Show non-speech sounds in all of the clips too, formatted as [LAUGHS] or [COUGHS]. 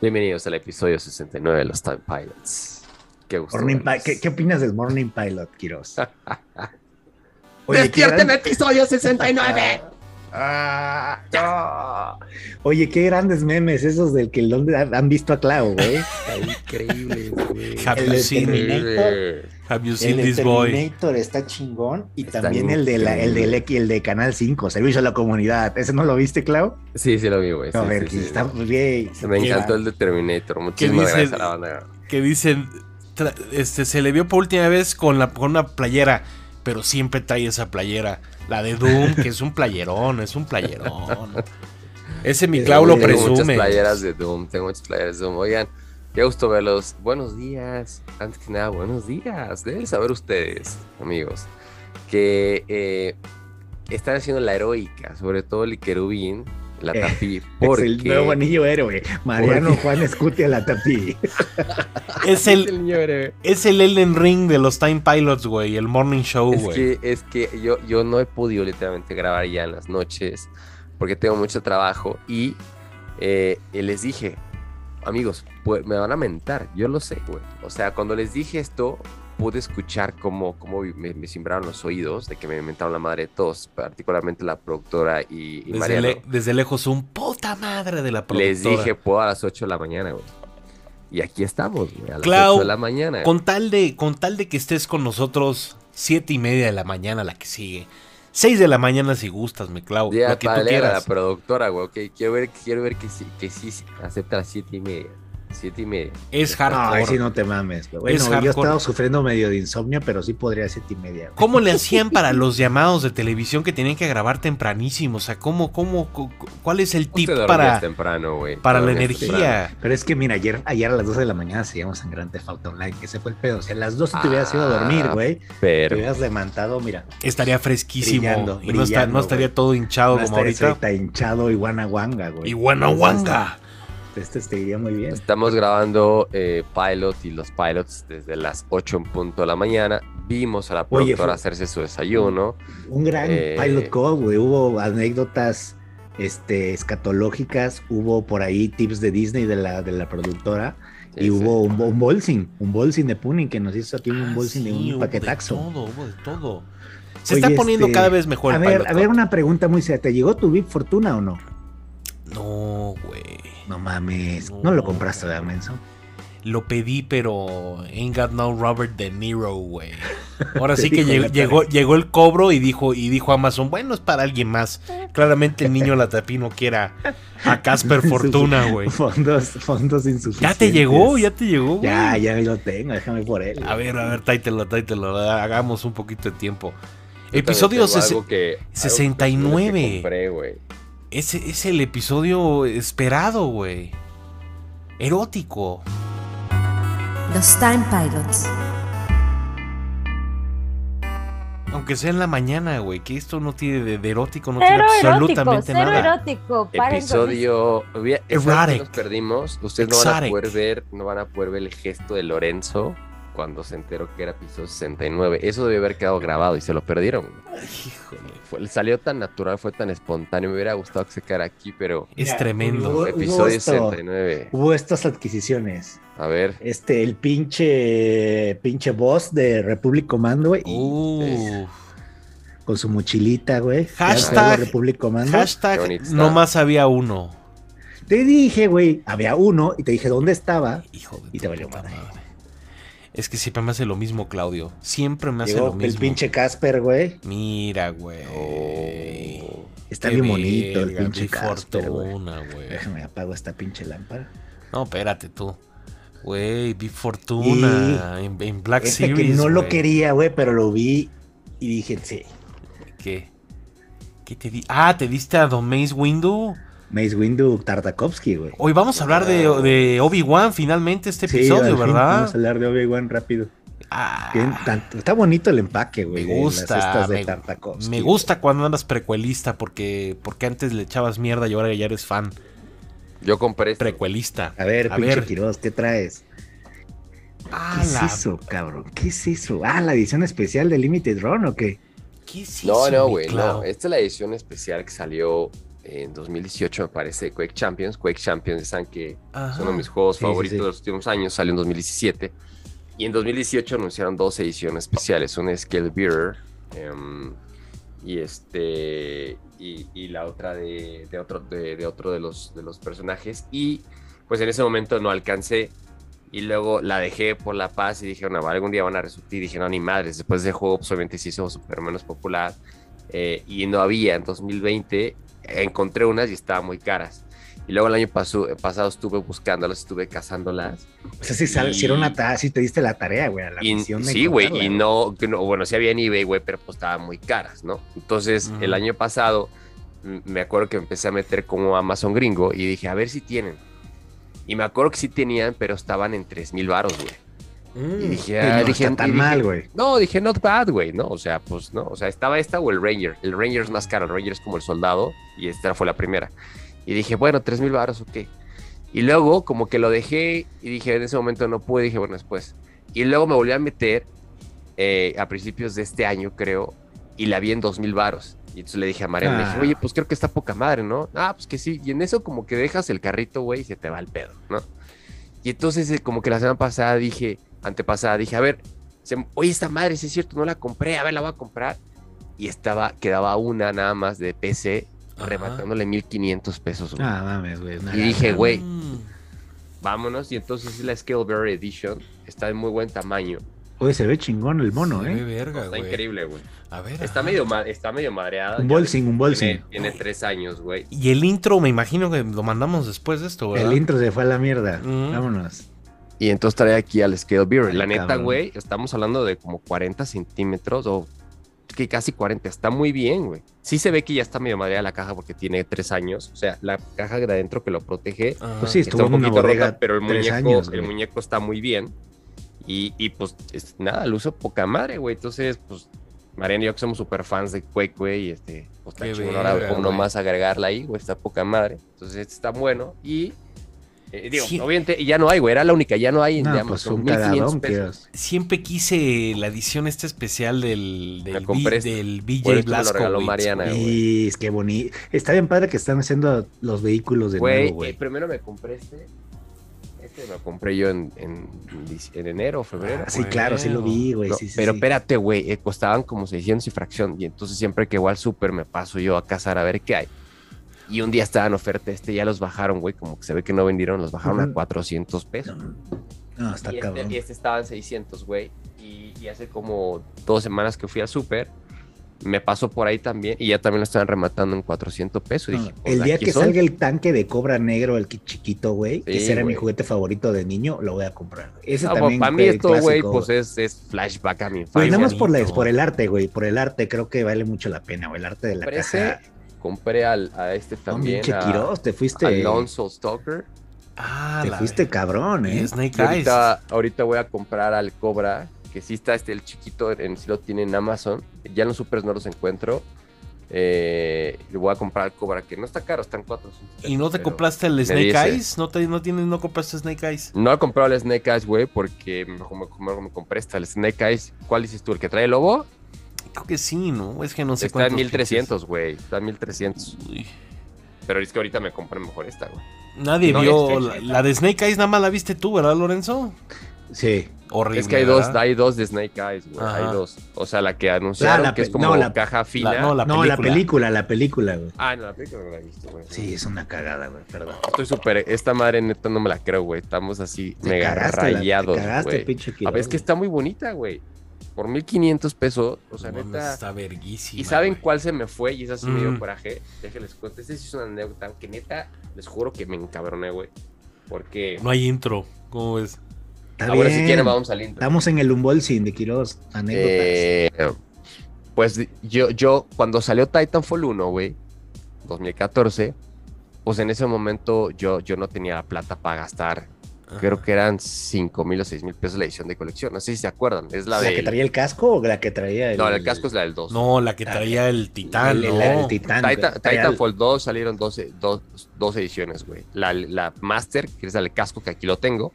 Bienvenidos al episodio 69 de los Time Pilots. Qué gusto. Morning verlos. Pi- ¿qué, qué opinas del Morning Pilot, Kiros? [LAUGHS] ¡Despierten, qué gran- episodio 69! [LAUGHS] Ah, no. Oye, qué grandes memes esos del que donde han visto a Clau, güey. [LAUGHS] Increíble, güey. El de have you El seen de this boy? Terminator está chingón y Está también el de la, el del X, el de Canal 5, Servicio a la Comunidad. ¿Ese no lo viste, Clau? Sí, sí lo vi, güey. sí, a sí, ver, sí, sí. está muy bien. Me ¿Qué- encantó el de Terminator. Muchísimas dice- gracias a la banda. Que dicen, este, se le vio por última vez con, la, con una playera, pero siempre trae esa playera. La de Doom, que es un playerón, es un playerón. [LAUGHS] Ese mi Clau lo muy- Tengo muchas presume. playeras de Doom. Tengo muchas playeras de Doom. Oigan, qué gusto verlos. Buenos días. Antes que nada, buenos días. Deben saber ustedes, amigos, que eh, están haciendo la heroica, sobre todo el querubín, la Eh, tapí, [LAUGHS] Es porque el nuevo anillo héroe. Mariano Juan Escuti a la tapí. [LAUGHS] Es el, [LAUGHS] héroe. es el Elden Ring de los Time Pilots, güey, el Morning Show, Es güey. que, es que yo, yo no he podido literalmente grabar ya en las noches porque tengo mucho trabajo y eh, y les dije, amigos, pues, me van a mentar, yo lo sé, güey. O sea, cuando les dije esto, pude escuchar cómo, cómo me, me simbraron los oídos de que me mentaron la madre de todos, particularmente la productora y, y Desde, Mariano. le- desde lejos, un puta madre de la productora. Les dije, puedo a las 8 de la mañana, güey. Y aquí estamos, güey, a las Clau, 8 de la mañana. Con tal de, con tal de que estés con nosotros, siete y media de la mañana la que sigue. Seis de la mañana si gustas, me clavo. Ya, lo que tú a la quieras. productora, güey. ok, Quiero ver, quiero ver que sí, que sí acepta las siete y media. Siete y media. Es No, hardcore. ahí sí no te mames. Es Bueno, yo he estado sufriendo medio de insomnio, pero sí podría ser y media. güey. ¿Cómo le hacían para los llamados de televisión que tenían que grabar tempranísimo? O sea, ¿cómo, cómo, cu- cu- cuál es el tip te para, temprano, güey. para la temprano. energía? Pero es que, mira, ayer, ayer a las 12 de la mañana seguíamos en Grand Theft Auto Online, que ese fue el pedo. Si a las 12 te hubieras ido a dormir, Ah, güey, te Pero hubieras levantado, mira, Estaría fresquísimo. Brillando, y no, está- no estaría güey. todo hinchado no como ahorita. ahorita hinchado y guana guanga, güey. Y Este te iría muy bien. estamos grabando eh, Pilot y los Pilots desde las 8 en punto de la mañana. Vimos a la productora hacerse su desayuno. Un gran Eh, pilot call, güey. Hubo anécdotas este, escatológicas, hubo por ahí tips de Disney de la, de la productora. Sí, y sí. hubo un, un bolsing, un bolsing de Punin que nos hizo aquí Ah, un bolsing de sí, un hubo paquetaxo. De todo, hubo de todo. Se Oye, está poniendo este, cada vez mejor A el ver, Pilot a ver, una pregunta muy seria. ¿Te llegó tu VIP Fortuna o no? No, güey. No mames. No. No, lo compraste, ¿verdad, menso? Lo pedí, pero ain't got no Robert De Niro, güey. [LAUGHS] Ahora sí que llegó, llegó, llegó el cobro y dijo, y dijo Amazon, bueno, es para alguien más. Claramente el niño [LAUGHS] Latapí no quiera a Casper [LAUGHS] Fortuna, güey. Fondos, fondos insuficientes. Ya te llegó, ya te llegó, güey. Ya, ya lo tengo, déjame por él. A ver, a ver, tráetelo, tráetelo. Hagamos un poquito de tiempo. Yo Episodio ses- algo que- algo que 69. compré, güey. Ese es el episodio esperado, güey. Erótico. Los Time Pilots. Aunque sea en la mañana, güey. Que esto no tiene de, de erótico, no Cero tiene erótico, absolutamente cero nada. erótico. Episodio. hubiera- ¿sabes qué Erotic. nos perdimos. Ustedes no van a Exotic. poder ver, no van a poder ver el gesto de Lorenzo cuando se enteró que era episodio 69. Eso debe haber quedado grabado y se lo perdieron. Híjole. Fue- salió tan natural, fue tan espontáneo. Me hubiera gustado que se quedara aquí, pero Es tremendo. hubo- episodio esto. 69. Hubo estas adquisiciones. A ver. Este, el pinche, pinche boss de Republic Commando, güey, y con su mochilita, güey. Hashtag- Republic Commando. Hashtag no más había uno. Te dije, güey, había uno y te dije dónde estaba. Hijo de Y te valió puta madre. Es que siempre me hace lo mismo, Claudio. Siempre me hace Llegó lo mismo. el pinche Casper, güey. Mira, güey. Oh. Está bien bonito el pinche Casper, fortuna, güey. Déjame apago esta pinche lámpara. No, espérate tú. Güey, vi Fortuna en, en Black Este Series. que no lo quería, güey, pero lo vi y dije, sí. ¿Qué? ¿Qué te di? Ah, te diste a Don Mace Windu. Mace Windu Tartakovsky, güey. Hoy vamos a hablar de, de Obi-Wan finalmente este Sí, episodio, al fin, ¿verdad? Vamos a hablar de Obi-Wan rápido. Ah, tanto- está bonito el empaque, güey. me de las gusta. estas de Me, Tartakovsky, me güey. gusta cuando andas precuelista porque, porque antes le echabas mierda y ahora ya eres fan. Yo compré esto. Precuelista. A ver, A pinche ver. Quiroz, ¿qué traes? Ah, ¿Qué es la- eso, cabrón? ¿Qué es eso? Ah, la edición especial de Limited Run o qué? ¿Qué es No, eso, no, mi güey, no. Esta es la edición especial que salió en 2018, me parece, Quake Champions. Quake Champions, saben que Ajá. es uno de mis juegos Sí, sí, favoritos sí. de los últimos años, salió en 2017. Y en 2018 anunciaron dos ediciones especiales, una es Scale Bearer em, y este y, y la otra de, de otro de, de otro de los de los personajes y pues en ese momento no alcancé y luego la dejé por la paz y dije, no, algún día van a resurgir. Y dije, no, ni madres. Después de juego, pues, obviamente se hizo súper menos popular. eh, y no había. En 2020 encontré unas y estaban muy caras. Y luego el año paso- pasado estuve buscándolas, estuve cazándolas. O sea, si, sal- si era una ta- si te diste la tarea, güey, a la Y, misión de sí, güey, y no, bueno, sí había en eBay, güey, pero pues estaban muy caras, ¿no? Entonces, el año pasado, me acuerdo que empecé a meter como Amazon gringo y dije, a ver si tienen. Y me acuerdo que sí tenían, pero estaban en 3 mil baros, güey. Y Mm. dije, Sí, ah, no dije, está tan y dije, mal, güey. No, dije, not bad, güey, ¿no? O sea, pues no, o sea, estaba esta o el Ranger. El Ranger es más caro, el Ranger es como el soldado y esta fue la primera. Y dije, bueno, 3 mil baros, ok. Y luego, como que lo dejé y dije, en ese momento no pude, dije, bueno, después. Y luego me volví a meter eh, a principios de este año, creo, y la vi en 2 mil baros. Y entonces le dije a Mariana, le dije, Ah. oye, pues creo que está poca madre, ¿no? Ah, pues que sí. Y en eso como que dejas el carrito, güey, y se te va el pedo, ¿no? Y entonces eh, como que la semana pasada dije, antepasada, dije, a ver, se- oye, esta madre, sí es cierto, no la compré, a ver, la voy a comprar. Y estaba, quedaba una nada más de PC, Ajá. rematándole 1500 pesos, güey. Ah, mames, güey. y dije, güey, Mm. vámonos. Y entonces la Scale Bearer Edition está de muy buen tamaño. Oye, se ve chingón el mono, Se ¿eh? verga, Está güey. increíble, güey. A ver. Está ajá. medio, está medio madreada. Un bolsing, un bolsing. Tiene, tiene tres años, güey. Y el intro, me imagino que lo mandamos después de esto, ¿verdad? El intro se fue a la mierda. Mm. Vámonos. Y entonces trae aquí al Scale Bearer. Ay, La neta, güey, estamos hablando de como 40 centímetros o que casi 40. Está muy bien, güey. Sí se ve que ya está medio madreada la caja porque tiene tres años. O sea, la caja de adentro que lo protege Ajá. Pues sí, está estuvo un poquito rota, pero el muñeco, años, el muñeco está muy bien. Y, y, pues es- nada, lo uso poca madre, güey. Entonces, pues Mariana y yo que somos súper fans de Quake, güey, y este, pues está chingón ahora uno más agregarla ahí, güey, está poca madre. Entonces, este está bueno. Y eh, digo, Sí. obviamente ya no hay, güey, era la única, ya no hay en No, de pues un 1500 cagadón, pesos. Siempre quise la edición esta especial del, del, B- este. del BJ me lo regaló Mariana, güey. güey. Y es que bonito. Está bien padre que están haciendo los vehículos de Güey, nuevo, eh, güey. primero me compré este. Este me lo compré yo en, en, en enero o febrero. Ah, sí, claro, sí lo vi, güey. No, sí, sí, pero sí. espérate, güey, eh, costaban como 600 y fracción. Y entonces siempre que voy al súper me paso yo a cazar a ver qué hay. Y un día estaban oferta este, ya los bajaron, güey, como que se ve que no vendieron, los bajaron Ujú. a 400 pesos. No, está y, este, cabrón. y este estaba en 600, güey. Y, y hace como dos semanas que fui al súper, me pasó por ahí también y ya también lo estaban rematando en 400 pesos. Y No, dije, pues, el día que son. salga el tanque de cobra negro, el chiquito, güey, que ese era mi juguete favorito de niño, lo voy a comprar. Ese No, también para mí esto, güey, pues es, es flashback a mi infancia. nada más por, la, por el arte, güey. Por el arte, creo que vale mucho la pena, güey. El arte de la caja. Compré al, a este también, a, Quiroz, te fuiste. Alonso Stalker. Ah, te fuiste cabrón, Y ¿eh? Snake Y Eyes. ahorita, ahorita voy a comprar al Cobra, que sí está este, el chiquito, en, sí lo tiene en Amazon. Ya en los supers no los encuentro. Eh, le voy a comprar al Cobra, que no está caro, están 400 ¿Y no te compraste el Snake dice. Eyes? ¿No, te, no, tienes, ¿No compraste Snake Eyes? No he comprado el Snake Eyes, güey, porque mejor me, mejor me compré esta, el Snake Eyes. ¿Cuál dices tú? ¿El que trae el lobo? Creo que sí, ¿no? Es que no sé está en cuántos 1300, güey. Está en 1300. pinches- Uy. Pero es que ahorita me compré mejor esta, güey. Nadie No, vio. La, de Snake Eyes nada más la viste tú, ¿verdad, Lorenzo? Sí. Horrible. Es que hay dos, hay dos de Snake Eyes, güey. Hay dos. O sea, la que anunciaron, La- la que es como no, la- caja fina. La- no, la no, la película. la película, güey. Ah, no, la película no la he visto, güey. Sí, es una cagada, güey. Perdón. Estoy súper. Esta madre neta no me la creo, güey. Estamos así Te mega cagaste, la- te rayados, cagaste, güey. pinche A ver, es que está muy bonita, güey. Por 1500 pesos, o sea, neta. Está verguísima. ¿Y saben güey. cuál se me fue? Y esa sí me dio Mm. coraje. Déjenles cuento. Esta sí es una anécdota que neta, les juro que me encabroné, güey. Porque. No hay intro. ¿Cómo ves? Está Ah, bueno, si bien. quieren, vamos al intro. Estamos en el unboxing de Quiroz. Anécdotas. Eh, pues yo, yo, cuando salió Titanfall 1, güey, 2014, pues en ese momento yo, yo no tenía plata para gastar. Creo que eran 5 mil o 6 mil pesos la edición de colección. No sé si se acuerdan. Es la, ¿La, de. que traía el casco o la que traía el. No, el casco es la del 2. No, la que traía el titán, el, el- ¿no? el titán. Titan- Titanfall 2 salieron dos, dos, dos ediciones, güey. La, la Master, que es la del casco, que aquí lo tengo,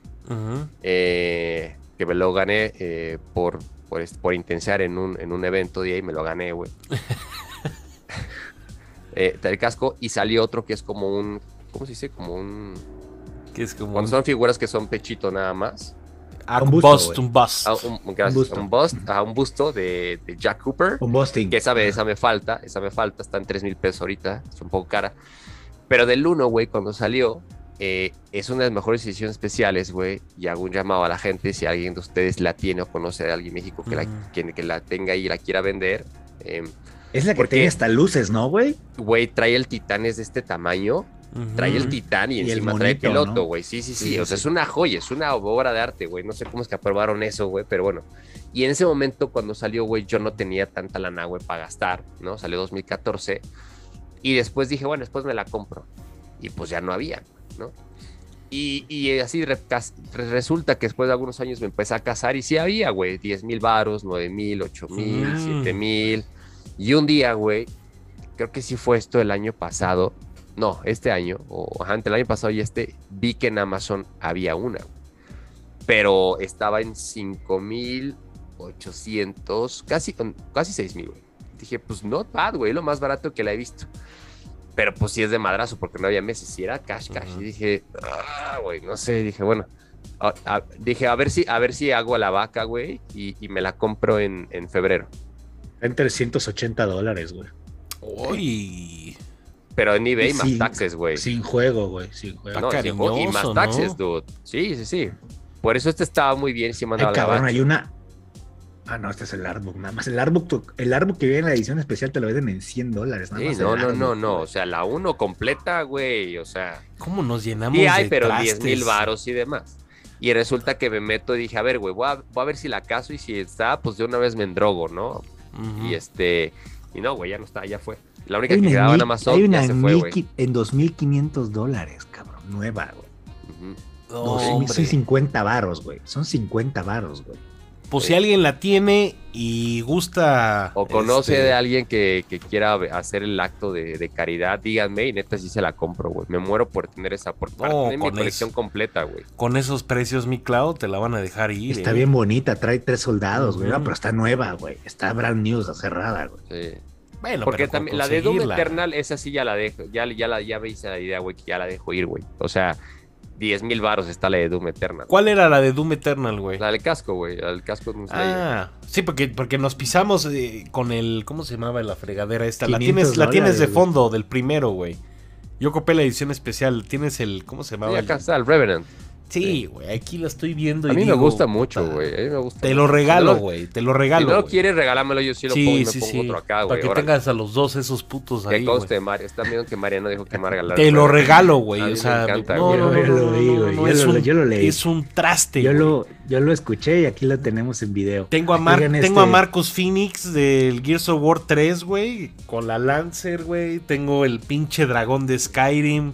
eh, que me lo gané eh, por, por, est- por intensiar en un, en un evento de ahí, me lo gané, güey. [LAUGHS] eh, el casco y salió otro que es como un, ¿cómo se dice? Como un... Que es como Cuando son figuras que son pechito nada más. Ah, Un busto, bust, un bust. Ah, un, un- gracias, busto. un bust, un busto de, de Jack Cooper. Un Boston. Que esa, me- esa me falta, esa me falta, está en 3 mil pesos ahorita, es un poco cara. Pero del 1, güey, cuando salió, eh, es una de las mejores ediciones especiales, güey, y hago un llamado a la gente, si alguien de ustedes la tiene o conoce a alguien en México que, la, Mm. que, que la tenga y la quiera vender, eh, Es la que porque- tiene hasta luces, ¿no, güey? güey, trae el titán es de este tamaño, Ujú. trae el titán y, Y el encima trae el monito, piloto, ¿no? güey, sí, sí, sí, Sí, o sea, sí. es una joya, es una obra de arte, güey, no sé cómo es que aprobaron eso, güey, pero bueno. Y en ese momento, cuando salió, güey, yo no tenía tanta lana, güey, para gastar, ¿no? Salió 2014. Y después dije, bueno, después me la compro. Y pues ya no había, ¿no? Y, y así re- resulta que después de algunos años me empecé a casar y sí había, güey, 10 mil varos, 9 mil, 8 mil, Mm. 7 mil. Y un día, güey, creo que sí fue esto el año pasado, no, este año, o ajá, entre el año pasado y este, vi que en Amazon había una, pero estaba en 5,800, casi, casi 6,000, güey. Dije, pues not bad, güey, lo más barato que la he visto. Pero pues sí es de madrazo, porque no había meses, si era cash, cash. Y dije, ah, güey, no sé, dije, bueno, a- a- dije, a ver si, a ver si hago a la vaca, güey, y, y me la compro en, en febrero. En 380 dólares, güey. Uy. Pero en eBay Y más sin- taxes, güey. Sin juego, güey. Sin juego. No, sin juego, y más taxes, ¿no? dude. Sí, sí, sí. Por eso este estaba muy bien si Ay, mandaba la cabrón, vaca. hay una. Ah, no, este es el artbook. Nada más el artbook, el artbook que viene en la edición especial te lo venden en 100 dólares. Nada Sí, más no, no, no, artbook, no. O sea, la 1 completa, güey. O sea, ¿Cómo nos llenamos sí hay, de pero trastes? 10 mil varos y demás. Y resulta que me meto y dije, a ver, güey, voy a, voy a ver si la caso y si está, pues de una vez me endrogo, ¿no? Y este, y no, güey, ya no está, ya fue. La única Hay que una, quedaba en Amazon hay una ya se fue, mil güey. qui- en 2.500 dólares, cabrón. Nueva, güey. No, son 50 varos, güey. Son 50 varos, güey. Pues si alguien la tiene y gusta. O conoce este, de alguien que, que quiera hacer el acto de, de caridad, díganme y neta sí se la compro, güey. Me muero por tener esa, por para No, tener mi colección eso. completa, güey. Con esos precios, mi Cloud, te la van a dejar ir. Está ¿eh? bien bonita, trae tres soldados, güey. Pero está nueva, güey. Está brand new, está cerrada, güey. Sí. Bueno, Porque también la de Doom. Eternal, esa sí ya la dejo, ya, ya, la, ya me hice la idea, güey, que ya la dejo ir, güey. O sea, 10 mil baros está la de Doom Eternal. ¿Cuál era la de Doom Eternal, güey? La del casco, güey, la del casco de Doom Slayer. Ah, sí, porque, porque nos pisamos eh, con el. ¿Cómo se llamaba la fregadera esta? La 500 tienes, la tienes de fondo, del primero, güey. Yo copé la edición especial. Tienes el. ¿Cómo se llamaba? el- acá está el Revenant. Sí, güey, aquí la estoy viendo. A y mí me digo, gusta mucho, güey. A mí me gusta. Te lo regalo, Si güey. Te lo Si regalo. no lo quieres, regálamelo yo sí lo pongo y me sí, pongo sí. otro acá, Para güey. que órale. tengas a los dos esos putos Que ahí. conste, güey. Mario. Están viendo que Mariano dijo que me regalar. Te lo regalo, güey. O me sea, encanta, no, no, no, Yo lo no, güey, no, yo lo- lo leí. Es un traste. Yo güey. lo, yo lo escuché y aquí lo tenemos en video. Tengo a, Mar- tengo a este- Marcos Phoenix del Gears of War 3, güey. Con la Lancer, güey. Tengo el pinche dragón de Skyrim.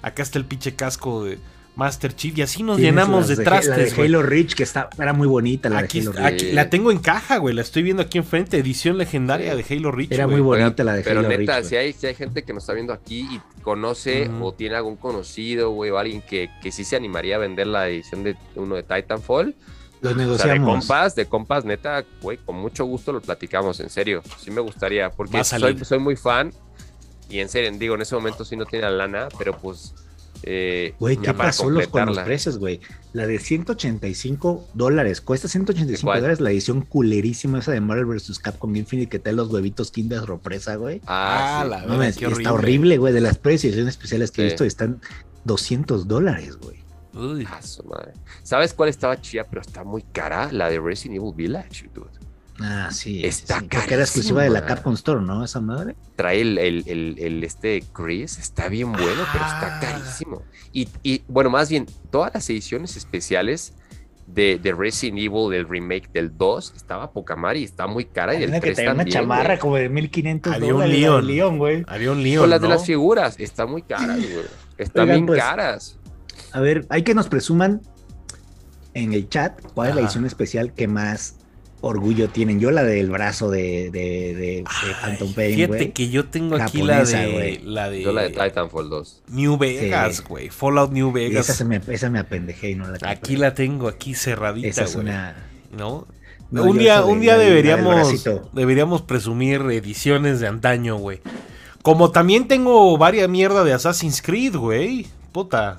Acá está el pinche casco de Master Chief. Y así nos llenamos de La de trastes. Halo Reach, que está, era muy bonita la Aquí, de Halo aquí- Reach. la tengo en caja, güey. La estoy viendo aquí enfrente. Edición legendaria de Halo Reach. Era güey. muy bonita la de Pero Halo neta, Reach. si hay, si hay gente que nos está viendo aquí y conoce o tiene algún conocido, güey, o alguien que, que sí se animaría a vender la edición de uno de Titanfall, Los o sea, de negociamos. compas, de compas, neta, güey, con mucho gusto lo platicamos, en serio. Sí me gustaría, porque soy, soy muy fan y en serio, digo, en ese momento sí no tiene la lana, pero pues... Eh, Güey, ¿qué pasó los, con los precios, güey? La de 185 dólares. Cuesta 185 ¿Cuál? dólares la edición culerísima esa de Marvel vs. Capcom Infinite que trae los huevitos Kinder sorpresa, güey. Ah, Ah, sí. la No verdad, está horrible, güey. De las ediciones especiales que he visto están 200 dólares, güey. Uy. Ah, su madre. ¿Sabes cuál estaba chida, pero está muy cara? La de Resident Evil Village, dude. Ah, sí. Está sí, Porque era exclusiva de la. Capcom Store, ¿no? Esa madre. trae el, el- el- el este Chris, está bien bueno, pero está Ah. carísimo. Y, y, bueno, más bien, todas las ediciones especiales de, de Resident Evil, del remake del 2, estaba poca madre y está muy cara. Y Hay del una que 3 traía una también, chamarra güey. como de 1500 Había un dólares. Leon, güey. Había un lío. Con las de las figuras, están muy caras, güey. [LAUGHS] Están Oigan, bien pues, caras. A ver, hay que nos presuman en el chat cuál es la edición especial que más orgullo tienen. Yo la del brazo de, de, de, de Ay, Phantom Pain, Fíjate que yo tengo aquí la de, la de. Yo la de Titanfall 2. New Vegas, Sí. güey. Fallout New Vegas. esa, se me, esa me apendejé y no la compré. Aquí la tengo, aquí cerradita, Esa es güey. una... ¿No? No, un día, un día deberíamos, deberíamos presumir ediciones de antaño, güey. Como también tengo varias mierda de Assassin's Creed, güey. Puta.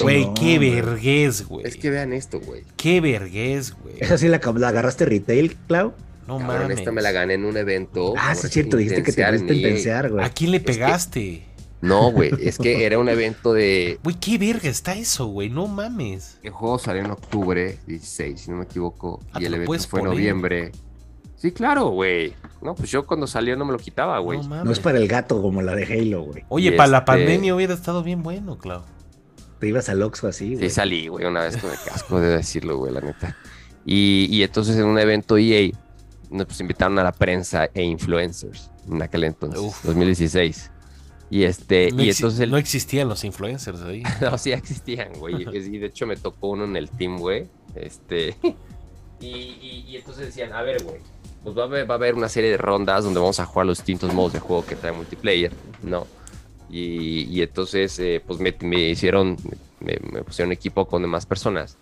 Güey, qué vergués, güey. Es que vean esto, güey. Qué vergués, güey. ¿Esa sí la, la agarraste retail, Clau? No Cabrón, mames. esta me la gané en un evento. Ah, es cierto, dijiste que te EA. intensear, güey. ¿A quién le que- pegaste? No, güey, es que era un evento de... Güey, qué verga está eso, güey. No mames. El juego salió en octubre 16, si no me equivoco. Ah, y ¿te el evento fue en noviembre. Sí, claro, güey. No, pues yo cuando salió no me lo quitaba, güey. No. No es para el gato como la de Halo, güey. Oye, Y para la este- pandemia hubiera estado bien bueno, Clau. Te ibas al Oxxo así, Sí, güey. salí, güey, una vez con el casco, de decirlo, güey, la neta. Y, y entonces en un evento EA, nos pues, invitaron a la prensa e influencers en aquel entonces, Uf. 2016. Y este, No, y entonces el, no existían los influencers ahí. [LAUGHS] No, sí existían, güey. Y y de hecho me tocó uno en el team, güey. Este. [LAUGHS] Y, y- y entonces decían, a ver, güey. Pues va a, haber, va a haber una serie de rondas donde vamos a jugar los distintos modos de juego que trae multiplayer, ¿no? Y, y entonces, eh, pues me, me hicieron, me, me pusieron equipo con demás personas.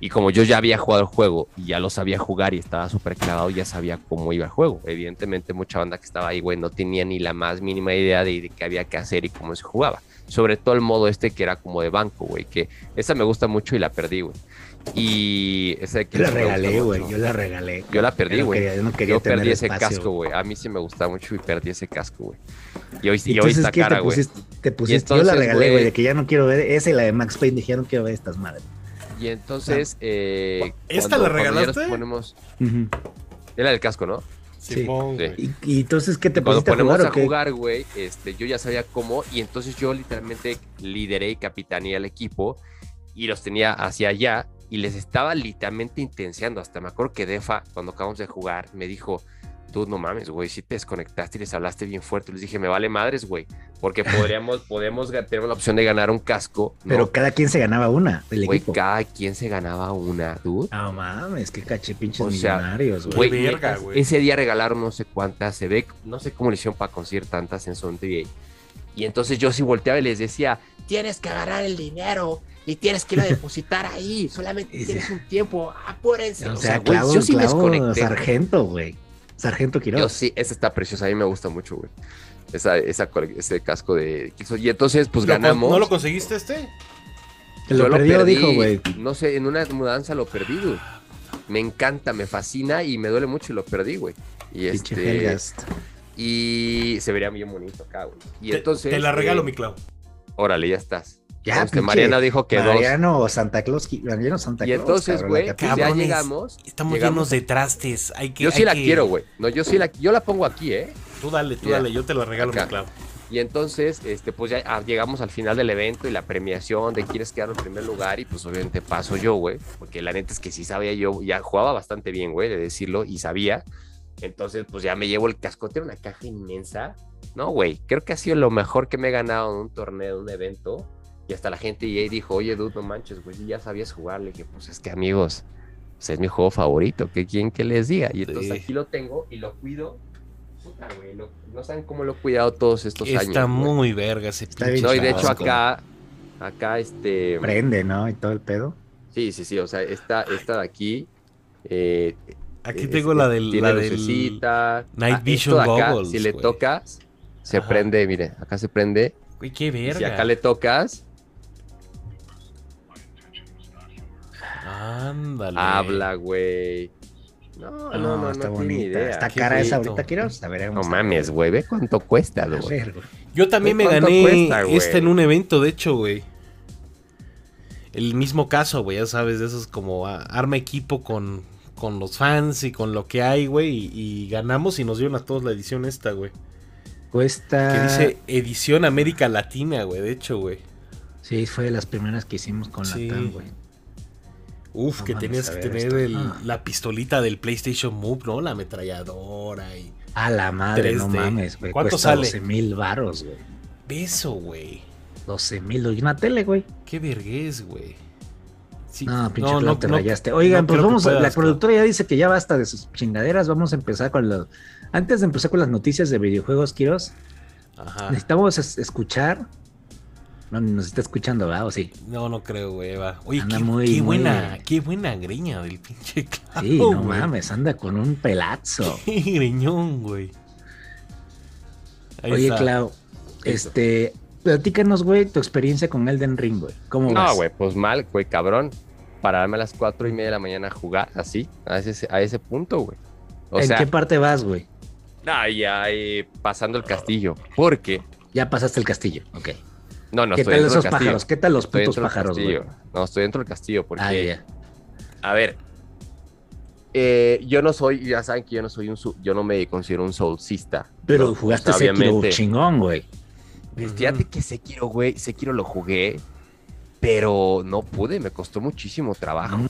Y como yo ya había jugado el juego y ya lo sabía jugar y estaba súper clavado, ya sabía cómo iba el juego. Evidentemente, mucha banda que estaba ahí, güey, no tenía ni la más mínima idea de, de qué había que hacer y cómo se jugaba. Sobre todo el modo este que era como de banco, güey, que esa me gusta mucho y la perdí, güey. Y esa de que Yo la gusta regalé, güey. Yo la regalé. Yo la perdí, Yo no güey. quería- Yo no perdí ese espacio, casco, güey. A mí sí me gustaba mucho y perdí ese casco, güey. Y hoy, y hoy está ¿qué cara, te güey. pusiste? Te pusiste yo la regalé, güey- de que ya no quiero ver. Esa y la de Max Payne dije, ya no quiero ver estas madres. Y entonces. Eh, ¿Esta cuando- la ya nos regalaste? ponemos. Ujú. Era del casco, ¿no? Sí. Sí. y, y entonces, ¿qué te Cuando ponemos jugar a jugar, güey, este, yo ya sabía cómo. Y entonces yo literalmente lideré y capitaneé al equipo. Y los tenía hacia allá. Y les estaba literalmente intenseando. Hasta me acuerdo que Defa, cuando acabamos de jugar, me dijo. Tú no mames, güey, si te desconectaste y les hablaste bien fuerte. Les dije, me vale madres, güey. Porque [LAUGHS] podríamos, podemos tener la opción de ganar un casco. ¿no? Pero cada quien se ganaba una del Güey, equipo. cada quien se ganaba una, dude. No mames, que caché pinches O sea, millonarios, güey. Güey, Qué verga, güey. ese día regalaron no sé cuántas, se ve, no sé cómo le hicieron para conseguir tantas en Son. Y entonces yo sí volteaba y les decía, tienes que agarrar el dinero y tienes que ir a depositar ahí, solamente tienes un tiempo, apúrense. O O sea, sea, güey, clavo, yo sí me clavo, desconecté. sargento, güey. Sargento Yo Quiroz. sí, esa está preciosa, a mí me gusta mucho, güey. Esa, esa, ese casco de Y entonces, pues ¿Lo ganamos. ¿No lo conseguiste este? Que lo Yo perdió, perdí, dijo, güey. No sé, en una mudanza lo perdí, güey. Me encanta, me fascina y me duele mucho y lo perdí, güey. Y Pinche este. Y se vería bien bonito acá, güey. Y Te- entonces. Te, la regalo, eh, mi Clau. Órale, ya estás. Ya, Este, pinche Mariana dijo que dos. Mariano Santa Claus. Mariano Santa Y Claus. entonces, cabrón, güey, ya llegamos. Estamos llegamos llenos de trastes. Hay que, Yo sí hay la que- quiero, güey. No, yo sí la, yo la pongo aquí, ¿eh? Tú dale, tú dale. Yo te la regalo, acá. mi Clau. Y entonces, este, pues ya ah, llegamos al final del evento y la premiación de quieres quedar en primer lugar y pues obviamente paso yo, güey, porque la neta es que sí sabía yo, ya jugaba bastante bien, güey, de decirlo y sabía. Entonces, pues ya me llevo el cascote, una caja inmensa. No, güey, creo que ha sido lo mejor que me he ganado en un torneo, en un evento. Y hasta la gente y dijo, oye, dude, no manches, güey, ya sabías jugar. Le dije, pues es que amigos, pues, es mi juego favorito, ¿qué quieren que les diga? Y entonces Sí. aquí lo tengo y lo cuido. Puta, güey, lo- no saben cómo lo he cuidado todos estos Está años. güey. muy verga ese Está pinche bien No, y de hecho acá, acá este... Prende, ¿no? Y todo el pedo. Sí, sí, sí, o sea, esta, esta de aquí... eh, Aquí es- tengo la del. Tiene La del... lucecita. Night Ah, Vision de acá, Goggles, Si le güey. tocas, se Ajá. prende, mire, acá se prende. Güey, qué verga. si acá le tocas, Ándale. habla, güey. No, no, no, no, está bonita. idea. Está Qué cara esa ahorita, Quiroz. A ver, No mames, güey, ve cuánto cuesta, güey. Yo también me ¿Cuánto gané cuesta, esta en un evento, de hecho, güey. El mismo caso, güey, ya sabes, de esos como ah, arma equipo con, con los fans y con lo que hay, güey. Y, y ganamos y nos dieron a todos la edición esta, güey. Cuesta. Que dice edición América Latina, güey, de hecho, güey. Sí, fue de las primeras que hicimos con Sí. la TAM, güey. Uf, No que tenías que tener el- Ah. la pistolita del PlayStation Move, ¿no? La ametralladora y... A la madre, no 3D. mames, güey. ¿Cuánto Cuesta sale? 12 mil varos, güey. Beso, güey. 12 mil. Y una tele, güey. Qué vergüenz, güey. Sí, No, pinche Clau, te rayaste. Oigan, no pues vamos, la puedas, Clau. productora ya dice que ya basta de sus chingaderas. Vamos a empezar con los. Antes de empezar con las noticias de videojuegos, Kiros, Ajá. necesitamos es- escuchar. No, ni nos está escuchando, ¿verdad? ¿O sí? No, no creo, güey. va. Oye, Anda qué, muy, qué muy- buena, qué buena greña del pinche [LAUGHS] Clau, Sí, no güey. mames, anda con un pelazo. [LAUGHS] Qué greñón, güey. Ahí Oye, está. Clau, este, platícanos, güey, tu experiencia con Elden Ring, güey. ¿Cómo No, vas? güey, pues mal, güey, cabrón. Pararme a las cuatro y media de la mañana a jugar, así, a ese, a ese punto, güey. O ¿En sea, qué parte vas, güey? ya eh, pasando el castillo. Porque, Ya pasaste el castillo, ok. No, no ¿Qué estoy tal dentro esos del castillo. pájaros? ¿Qué tal los Estoy putos dentro del pájaros, güey? castillo. No, estoy dentro del castillo porque, Ah, ya. a ver, eh, yo no soy, ya saben que yo no soy un, su- yo no me considero un soulcista. Pero ¿no? jugaste O sea, Sekiro obviamente. chingón, güey. Fíjate que Sekiro, güey, Sekiro lo jugué, pero no pude, me costó muchísimo trabajo. Mm.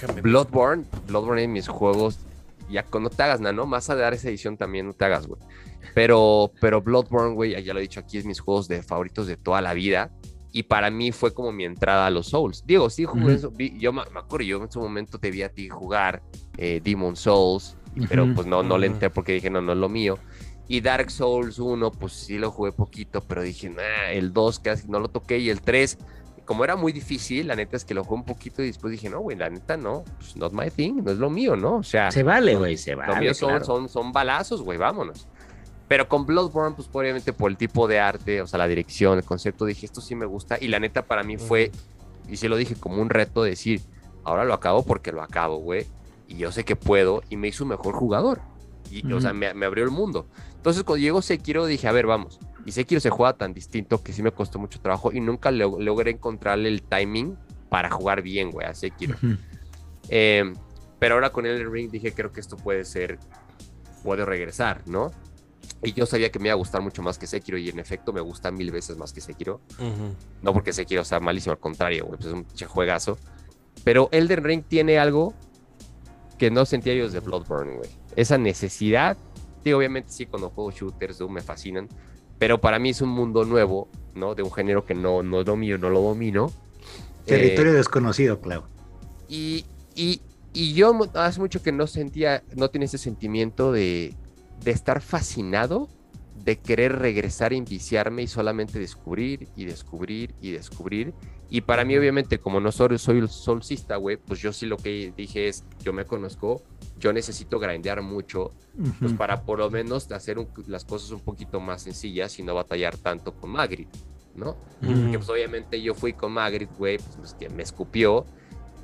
Déjame- Bloodborne, Bloodborne en mis juegos, ya cuando te hagas, ¿no? Más a dar esa edición también no te hagas, güey. Pero, pero Bloodborne, güey, ya lo he dicho aquí, es mis juegos de favoritos de toda la vida. Y para mí fue como mi entrada a los Souls. Digo, sí jugué eso. vi- yo me, me acuerdo, yo en su momento te vi a ti jugar eh, Demon Souls, pero pues no, no le Ujú. entré porque dije, no, no es lo mío. Y Dark Souls 1, pues sí lo jugué poquito, pero dije, nah, el 2 casi no lo toqué y el 3, como era muy difícil, la neta es que lo jugué un poquito y después dije, no, güey, la neta no, pues not my thing, no es lo mío, ¿no? O sea, Se vale, güey, se lo vale. mío son, claro. son, son balazos, güey, vámonos. Pero con Bloodborne, pues obviamente por el tipo de arte, o sea, la dirección, el concepto, dije, esto sí me gusta. Y la neta para mí fue, y sí lo dije como un reto, decir, ahora lo acabo porque lo acabo, güey. Y yo sé que puedo, y me hizo un mejor jugador. Y, o sea, Ujú. me, me abrió el mundo. Entonces, cuando llegó Sekiro, dije, a ver, vamos. Y Sekiro se juega tan distinto que sí me costó mucho trabajo y nunca lo- logré encontrarle el timing para jugar bien, güey, a Sekiro. Ujú. Eh, pero ahora con Elden Ring dije, creo que esto puede ser, puede regresar, ¿no? Y yo sabía que me iba a gustar mucho más que Sekiro y en efecto me gusta mil veces más que Sekiro. Ujú. No porque Sekiro sea malísimo, al contrario, güey, pues es un juegazo. Pero Elden Ring tiene algo que no sentía yo desde Bloodborne, güey. Esa necesidad, sí, obviamente sí, cuando juego shooters, Doom, me fascinan, pero para mí es un mundo nuevo, ¿no? De un género que no, no mío, no lo domino. Territorio Eh, desconocido, Clau. y, y, y yo hace mucho que no sentía, no tenía ese sentimiento de, de estar fascinado, de querer regresar a enviciarme y solamente descubrir y descubrir y descubrir. Y para mí, obviamente, como no soy, soy el solcista, güey, pues yo sí lo que dije es, yo me conozco, yo necesito grindear mucho, pues para por lo menos hacer un- las cosas un poquito más sencillas y no batallar tanto con Magritte, ¿no? Que pues obviamente yo fui con Magritte, güey, pues, pues, que me escupió.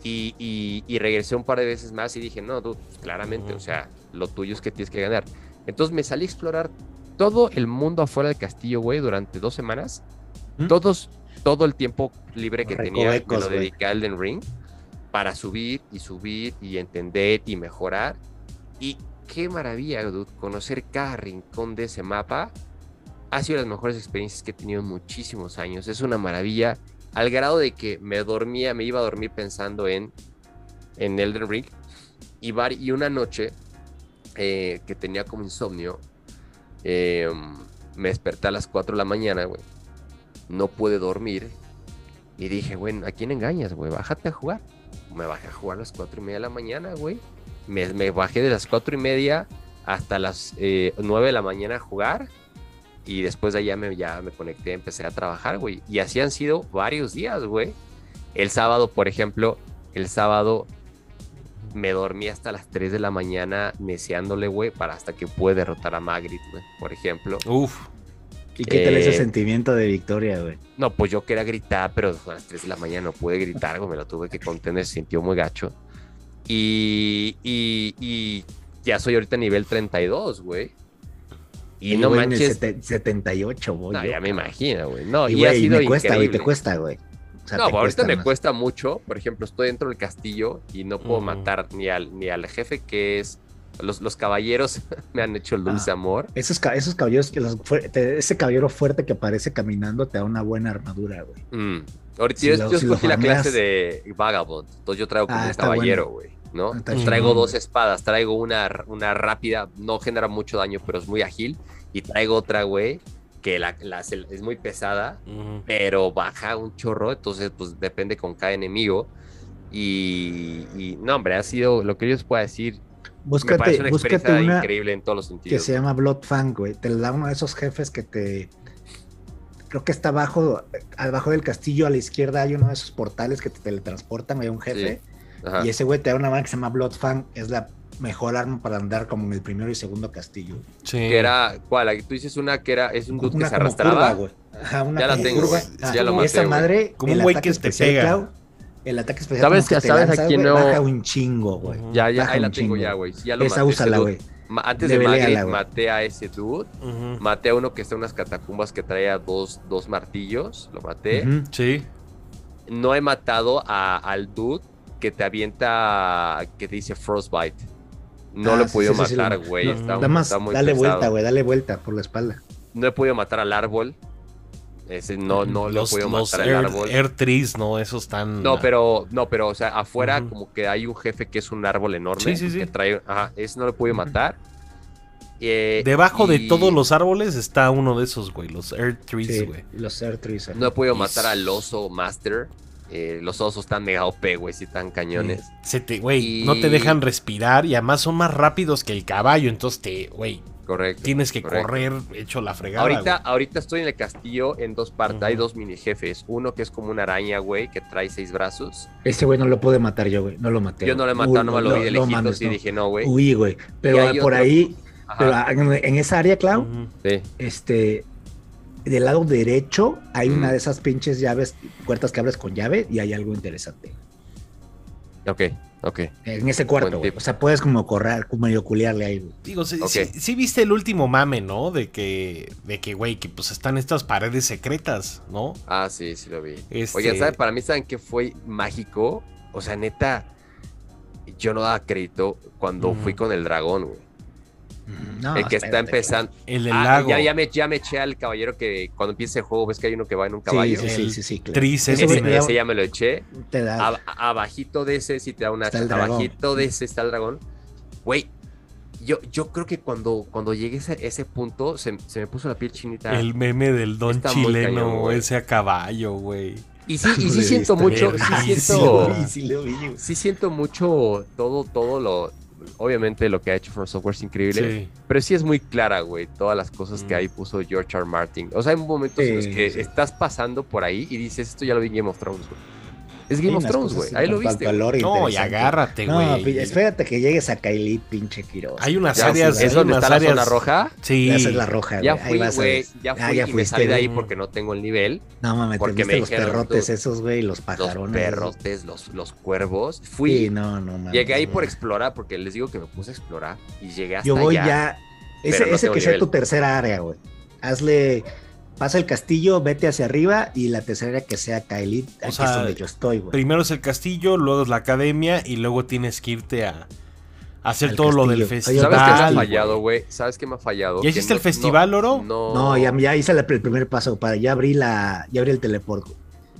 Y, y- y regresé un par de veces más y dije, no, dude, pues, claramente, Ujú. o sea, lo tuyo es que tienes que ganar. Entonces me salí a explorar todo el mundo afuera del castillo, güey, durante dos semanas. ¿Mm? Todos, todo el tiempo libre que tenía, me Recovecos, lo dediqué a Elden Ring para subir y subir y entender y mejorar. Y qué maravilla, dude, conocer cada rincón de ese mapa ha sido de las mejores experiencias que he tenido en muchísimos años. Es una maravilla, al grado de que me dormía, me iba a dormir pensando en, en Elden Ring. Y, vari- y una noche eh, que tenía como insomnio, eh, me desperté a las 4 de la mañana, güey. No pude dormir. Y dije, bueno, ¿a quién engañas, güey? Bájate a jugar. Me bajé a jugar a las 4 y media de la mañana, güey. Me, me bajé de las 4 y media hasta las eh, 9 de la mañana a jugar. Y después de allá me, ya me conecté, empecé a trabajar, güey. Y así han sido varios días, güey. El sábado, por ejemplo, el sábado me dormí hasta las 3 de la mañana neceándole, güey, para hasta que pude derrotar a Magritte, güey, por ejemplo. Uf. ¿Y qué tal eh, ese sentimiento de victoria, güey? No, pues yo quería gritar, pero a las 3 de la mañana no pude gritar, güey, me lo tuve que contener, se sintió muy gacho. Y, y, y ya soy ahorita nivel 32, güey. Y no güey, en el manches, sete- 78, güey. no, ya me imagino, güey. No, Y, y, ha güey, sido me cuesta, güey, te cuesta, güey. Sea, no, te ahorita me más. cuesta mucho. Por ejemplo, estoy dentro del castillo y no puedo Mm. matar ni al, ni al jefe que es. Los, los caballeros [LAUGHS] me han hecho dulce Ah. amor. Esos, esos caballeros, que los te- ese caballero fuerte que aparece caminando te da una buena armadura, güey. Mm. Ahorita Si yo, lo- yo si escogí la clase de Vagabond. Entonces yo traigo como Ah, un caballero, bueno. güey. ¿no? Chingón, Traigo dos espadas. Traigo una, una rápida, no genera mucho daño, pero es muy ágil. Y traigo otra, güey, que la, la- es muy pesada, pero baja un chorro. Entonces, pues depende con cada enemigo. Y, y, no, hombre, ha sido lo que yo les puedo decir. me parece Búscate, una búscate experiencia una increíble en todos los que sentidos. se llama Blood Fang, güey. Te da uno de esos jefes que te. Creo que está abajo, abajo del castillo, a la izquierda hay uno de esos portales que te teletransportan, hay un jefe. Y ese güey te da una mano que se llama Blood Fang. Es la mejor arma para andar como en el primero y segundo castillo. Sí. Que era, ¿cuál? Que Tú dices una que era, es un dude que Una se como arrastraba. curva, güey. Ajá, una Ya la tengo, curva. güey. Ah, Ya lo maté, esa madre, Como un el güey ataque que te especial, pega. Clau, el ataque especial ¿Sabes que- sabes a quién no? baja un chingo, güey. Ya, ya, Baja ahí la tengo chingo. ya, güey. Ya lo Esa maté, úsala, güey. Antes de Magritte maté a ese dude. Ujú. Maté a uno que está en unas catacumbas que traía dos, dos martillos. Lo maté. Sí. No he matado a- al dude que te avienta, que te dice Frostbite. No Ah, lo he sí, podido sí, sí, sí, matar, güey. no, está, Nada más, está muy dale pesado. vuelta, güey, dale vuelta por la espalda. No he podido matar al árbol. Ese no, no lo he los, podido los matar al árbol. air trees, no, esos están. No, pero, no, pero, o sea, afuera Ujú. como que hay un jefe que es un árbol enorme. Sí, sí, sí. Que trae, ajá, ese no lo he podido matar. Eh, Debajo de y todos los árboles está uno de esos, güey. Los air trees, Sí, güey. los Air Trees. ajá. No he podido matar al oso Master. Eh, los osos están mega OP, güey, si están cañones. Se te, güey, Y- no te dejan respirar y además son más rápidos que el caballo. Entonces te, güey, Correcto. tienes que correcto. correr hecho la fregada. Ahorita, estoy en el castillo en dos partes. Hay dos mini jefes. Uno que es como una araña, güey, que trae seis brazos. Ese güey no lo pude matar yo, güey. No lo maté. Yo no lo he matado, no me lo vi de lejitos mames, y no. dije, no, güey. Uy, güey. Pero por otro- ahí, Ajá, pero en, en esa área, Clau, Ujú. sí. este, del lado derecho hay Mm. una de esas pinches llaves, puertas que abres con llave y hay algo interesante. Ok, ok. En ese cuarto. O sea, puedes como correr, como medio culiarle ahí, güey. Digo, sí, sí- sí viste el último mame, ¿no? De que, de que, güey, que pues están estas paredes secretas, ¿no? Ah, sí, sí lo vi. Este- Oigan, ¿saben? Para mí, ¿saben qué fue mágico? O sea, neta, yo no daba crédito cuando fui con el dragón, güey. No, el que está espérate, empezando. El del Ah, lago. ya, ya, me, ya me eché al caballero que cuando empieza el juego ves que hay uno que va en un caballo. sí, sí, El sí, sí, claro. Tris Ese ese, ya me lo eché. te da- Ab- abajito de ese sí te da una Está. Abajito de ese está el dragón. Güey, yo, yo creo que cuando, cuando llegué a ese, ese punto se, se me puso la piel chinita. El meme del don Está chileno, cañón, ese a caballo, güey. Y sí, y sí siento mucho, sí siento, Sí, sí, sí siento mucho todo, todo lo, obviamente lo que ha hecho From Software es increíble, Sí. pero sí es muy clara, güey, todas las cosas que Mm. ahí puso George R. Martin. O sea, hay momentos en los que sí. estás pasando por ahí y dices, esto ya lo vi en Game of Thrones, güey. Es Game of Thrones, güey, ahí lo viste. valor No, y agárrate, No, güey. pi- espérate que llegues a Kaili, pinche Quiroz. Hay unas Ya, áreas. ¿Es donde está la zona roja? Sí. Esa es la roja, Ya fui, vas a güey, ver. ya Ah, fui ya y me salí de ahí porque no tengo el nivel. No mames, porque me viste los perrotes tú, esos, güey, los Los pajarones. perrotes, los, los cuervos. Fui, Sí, no, no mames. llegué ahí no. por explorar, porque les digo que me puse a explorar y llegué hasta Yo voy allá. ya. Ese, no que sea tu tercera área, güey. Hazle. Pasa el castillo, vete hacia arriba y la tercera que sea Kaili. Aquí sea, es donde yo estoy, güey. Primero es el castillo, luego es la academia y luego tienes que irte a, a hacer Al todo lo del festival. ¿Sabes qué me ha fallado, güey? ¿Sabes qué me ha fallado? ¿Ya hiciste no- el festival, no- Oro? No, No, ya, ya hice el primer paso para ya abrí la, ya abrí el teleport.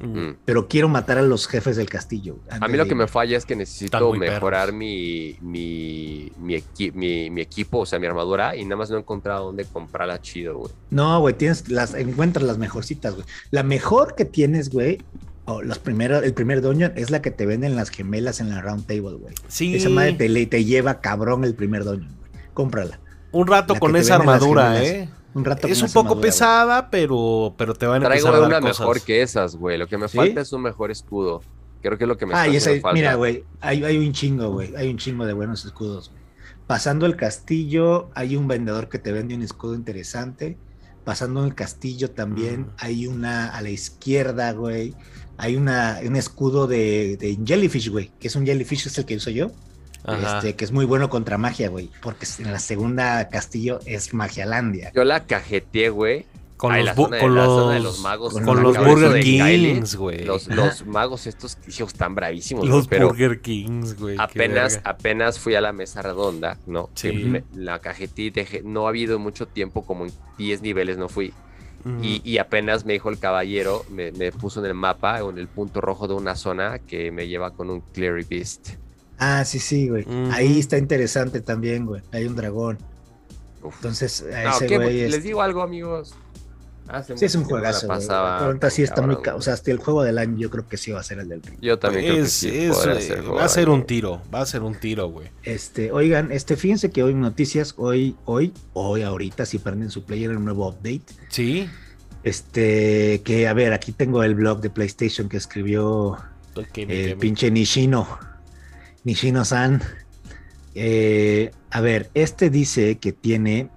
Mm. Pero quiero matar a los jefes del castillo. A mí lo de que me falla es que necesito mejorar mi, mi, mi, equi- mi, mi equipo, o sea, mi armadura, y nada más no he encontrado dónde comprarla chido, güey. No, güey, tienes las, encuentras las mejorcitas, güey. La mejor que tienes, güey, o los primeros, el primer dungeon es la que te venden las gemelas en la round table, güey. Sí, Esa madre te, te lleva cabrón el primer dungeon, güey. Cómprala. un rato la con esa armadura. ¿eh? Un rato Es un poco pesada, pero, pero te van a Traigo empezar a dar una cosas. mejor que esas, güey. Lo que me ¿Sí? falta es un mejor escudo. Creo que es lo que me Ah, y falta. mira, güey, hay, hay un chingo, güey. Hay un chingo de buenos escudos. Pasando el castillo, hay un vendedor que te vende un escudo interesante. Pasando el castillo también Mm. hay una a la izquierda, güey. Hay una, un escudo de, de Jellyfish, güey. Que es un Jellyfish, es el que uso yo. Ajá. Este, que es muy bueno contra magia, güey. Porque en la segunda castillo es Magialandia. Yo la cajeteé, güey. Con, Ay, los, la bu- zona de- con, los, de los magos. con los Burger. Kings, güey. Los, los magos estos hijos tan bravísimos, Los pero Burger Kings, güey. apenas, apenas fui a la mesa redonda, ¿no? Sí. Que me- la cajetí, dejé- no ha habido mucho tiempo, como en 10 niveles no fui. Y, y apenas me dijo el caballero, me, me puso en el mapa, o en el punto rojo de una zona que me lleva con un Cleary Beast. Ah, sí, sí, güey. Ahí está interesante también, güey. Hay un dragón. Uf. Entonces, a No, ese ¿qué? güey. Les es- digo algo, amigos. Hace Sí, es un la juegazo. güey. pasaba Ahorita sí está muy. O sea, hasta el juego del año yo creo que sí va a ser el del ring. Yo también creo que Es- sí. es, podrá eh, ser va a ser un año. tiro, va a ser un tiro, güey. Este, oigan, este, fíjense que hoy noticias, hoy, hoy, hoy, ahorita, si prenden su player, un nuevo update. Sí. Este, que a ver, aquí tengo el blog de PlayStation que escribió el pinche Nishino, Nishino-san. Eh, a ver, este dice que tiene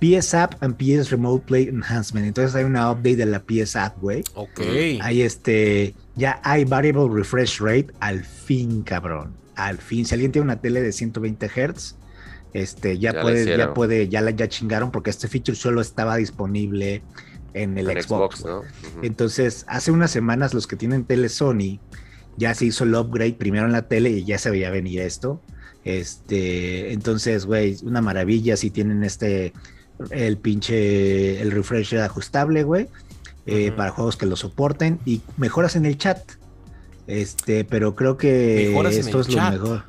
PS App and PS Remote Play Enhancement. Entonces hay una update de la PS App, güey. Ok. Hay este, ya hay variable refresh rate al fin, cabrón. Al fin. Si alguien tiene una tele de 120 Hz, este, ya, puede, ya puede, ya la ya chingaron porque este feature solo estaba disponible en el En Xbox. Xbox, ¿no? Entonces, hace unas semanas los que tienen tele Sony ya se hizo el upgrade primero en la tele y ya se veía venir esto. Este, entonces, güey, una maravilla si tienen este el pinche el refresh ajustable, güey, eh, para juegos que lo soporten y mejoras en el chat. Este, pero creo que Mejoras esto es lo chat. mejor.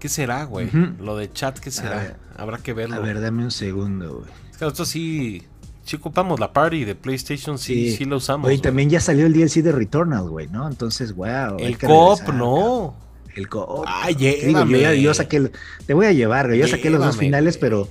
¿Qué será, güey? Lo de chat, ¿qué será? ver. Habrá que verlo. A ver, dame un segundo, güey. Es que nosotros sí, sí ocupamos la party de PlayStation, sí, sí, Sí. la usamos. Oye, también ya salió el DLC de Returnal, güey, ¿no? Entonces, wow. El cop, cabrón. no. El co- Ay, Digo, yo, llévame. yo saqué, el- te voy a llevar, güey. Yo saqué los dos finales, güey. pero,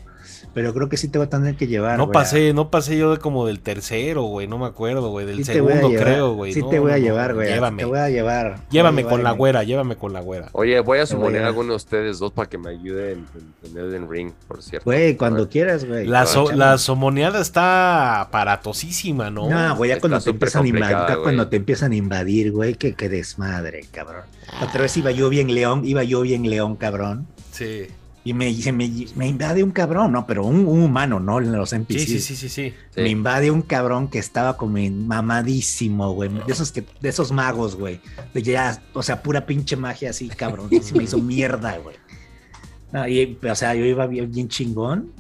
pero creo que sí te voy a tener que llevar. No güey, pasé, no pasé yo de como del tercero, güey, no me acuerdo, güey, del Sí segundo creo, güey. Sí No, te voy a no, llevar, güey. Llévame. Te voy a llevar. a Llévame llevar, con la güera, llévame con la güera. Oye, voy a suponer a- alguno de ustedes dos para que me ayuden en, en Elden Ring, por cierto. Güey, cuando quieras, güey. La, so- la somoneada está aparatosísima, ¿no? No, güey, ya cuando te empiezan a invadir, cuando te empiezan a invadir, güey, que, que desmadre, cabrón. Otra vez iba yo bien león, iba yo bien león, cabrón. Sí. Y me, me, me invade un cabrón, no, pero un, un humano, no los NPCs. sí, sí, sí, sí. Sí. Me invade un cabrón que estaba como mamadísimo, güey. De esos que, de esos magos, güey. De ya, o sea, pura pinche magia así, cabrón. Y [LAUGHS] se me hizo mierda, güey. No, y, o sea, yo iba bien, bien chingón.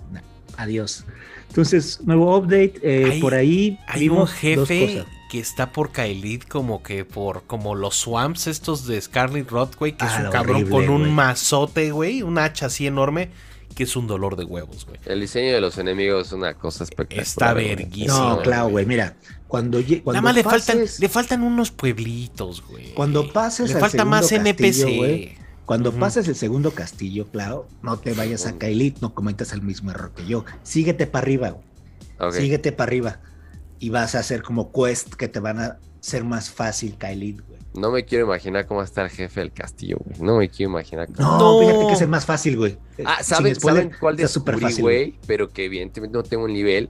Adiós. Entonces, nuevo update. eh, Hay- por ahí Hay un vimos dos jefe cosas. Que está por Kaelid como que por como los swamps estos de Scarlet güey, que es Ah, un cabrón horrible, con un mazote, güey, un hacha así enorme, que es un dolor de huevos, güey. El diseño de los enemigos es una cosa espectacular. Está güey. verguísimo. No, claro, güey. Mira, cuando, cuando Nada más le pases, faltan, le faltan unos pueblitos, güey. Cuando pases le al falta más segundo NPC. castillo, güey, Cuando pases el segundo castillo, claro, no te vayas a. Kailit, no cometas el mismo error que yo. Síguete para arriba, güey. Síguete para arriba. Y vas a hacer como quest que te van a ser más fácil güey. No me quiero imaginar cómo está el jefe del castillo, güey. No me quiero imaginar. cómo- No, No. fíjate que es el más fácil, güey. Ah, ¿saben, spoiler, ¿saben cuál está súper fácil, güey? Pero que evidentemente no tengo un nivel.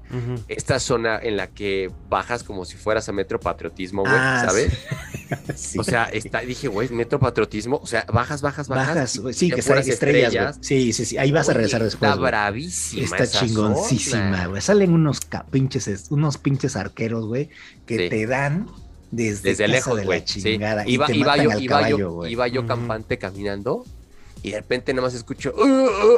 Esta zona en la que bajas como si fueras a Metro Patriotismo, güey, Ah, ¿sabes? [LAUGHS] Sí. O sea, está, dije, güey, Metro Patriotismo. O sea, bajas, bajas, bajas. bajas, güey. Sí, que está puras estrellas, güey. Sí, sí, sí. Ahí vas a regresar después. Está güey. bravísima. Está esa chingoncísima, güey. Salen unos pinches, es- unos pinches arqueros, güey, que Sí. te dan desde, Desde lejos, de güey. la Sí. chingada. y Iba, iba yo, iba, caballo, yo, iba yo campante caminando y de repente nada más escucho. "Uh, uh",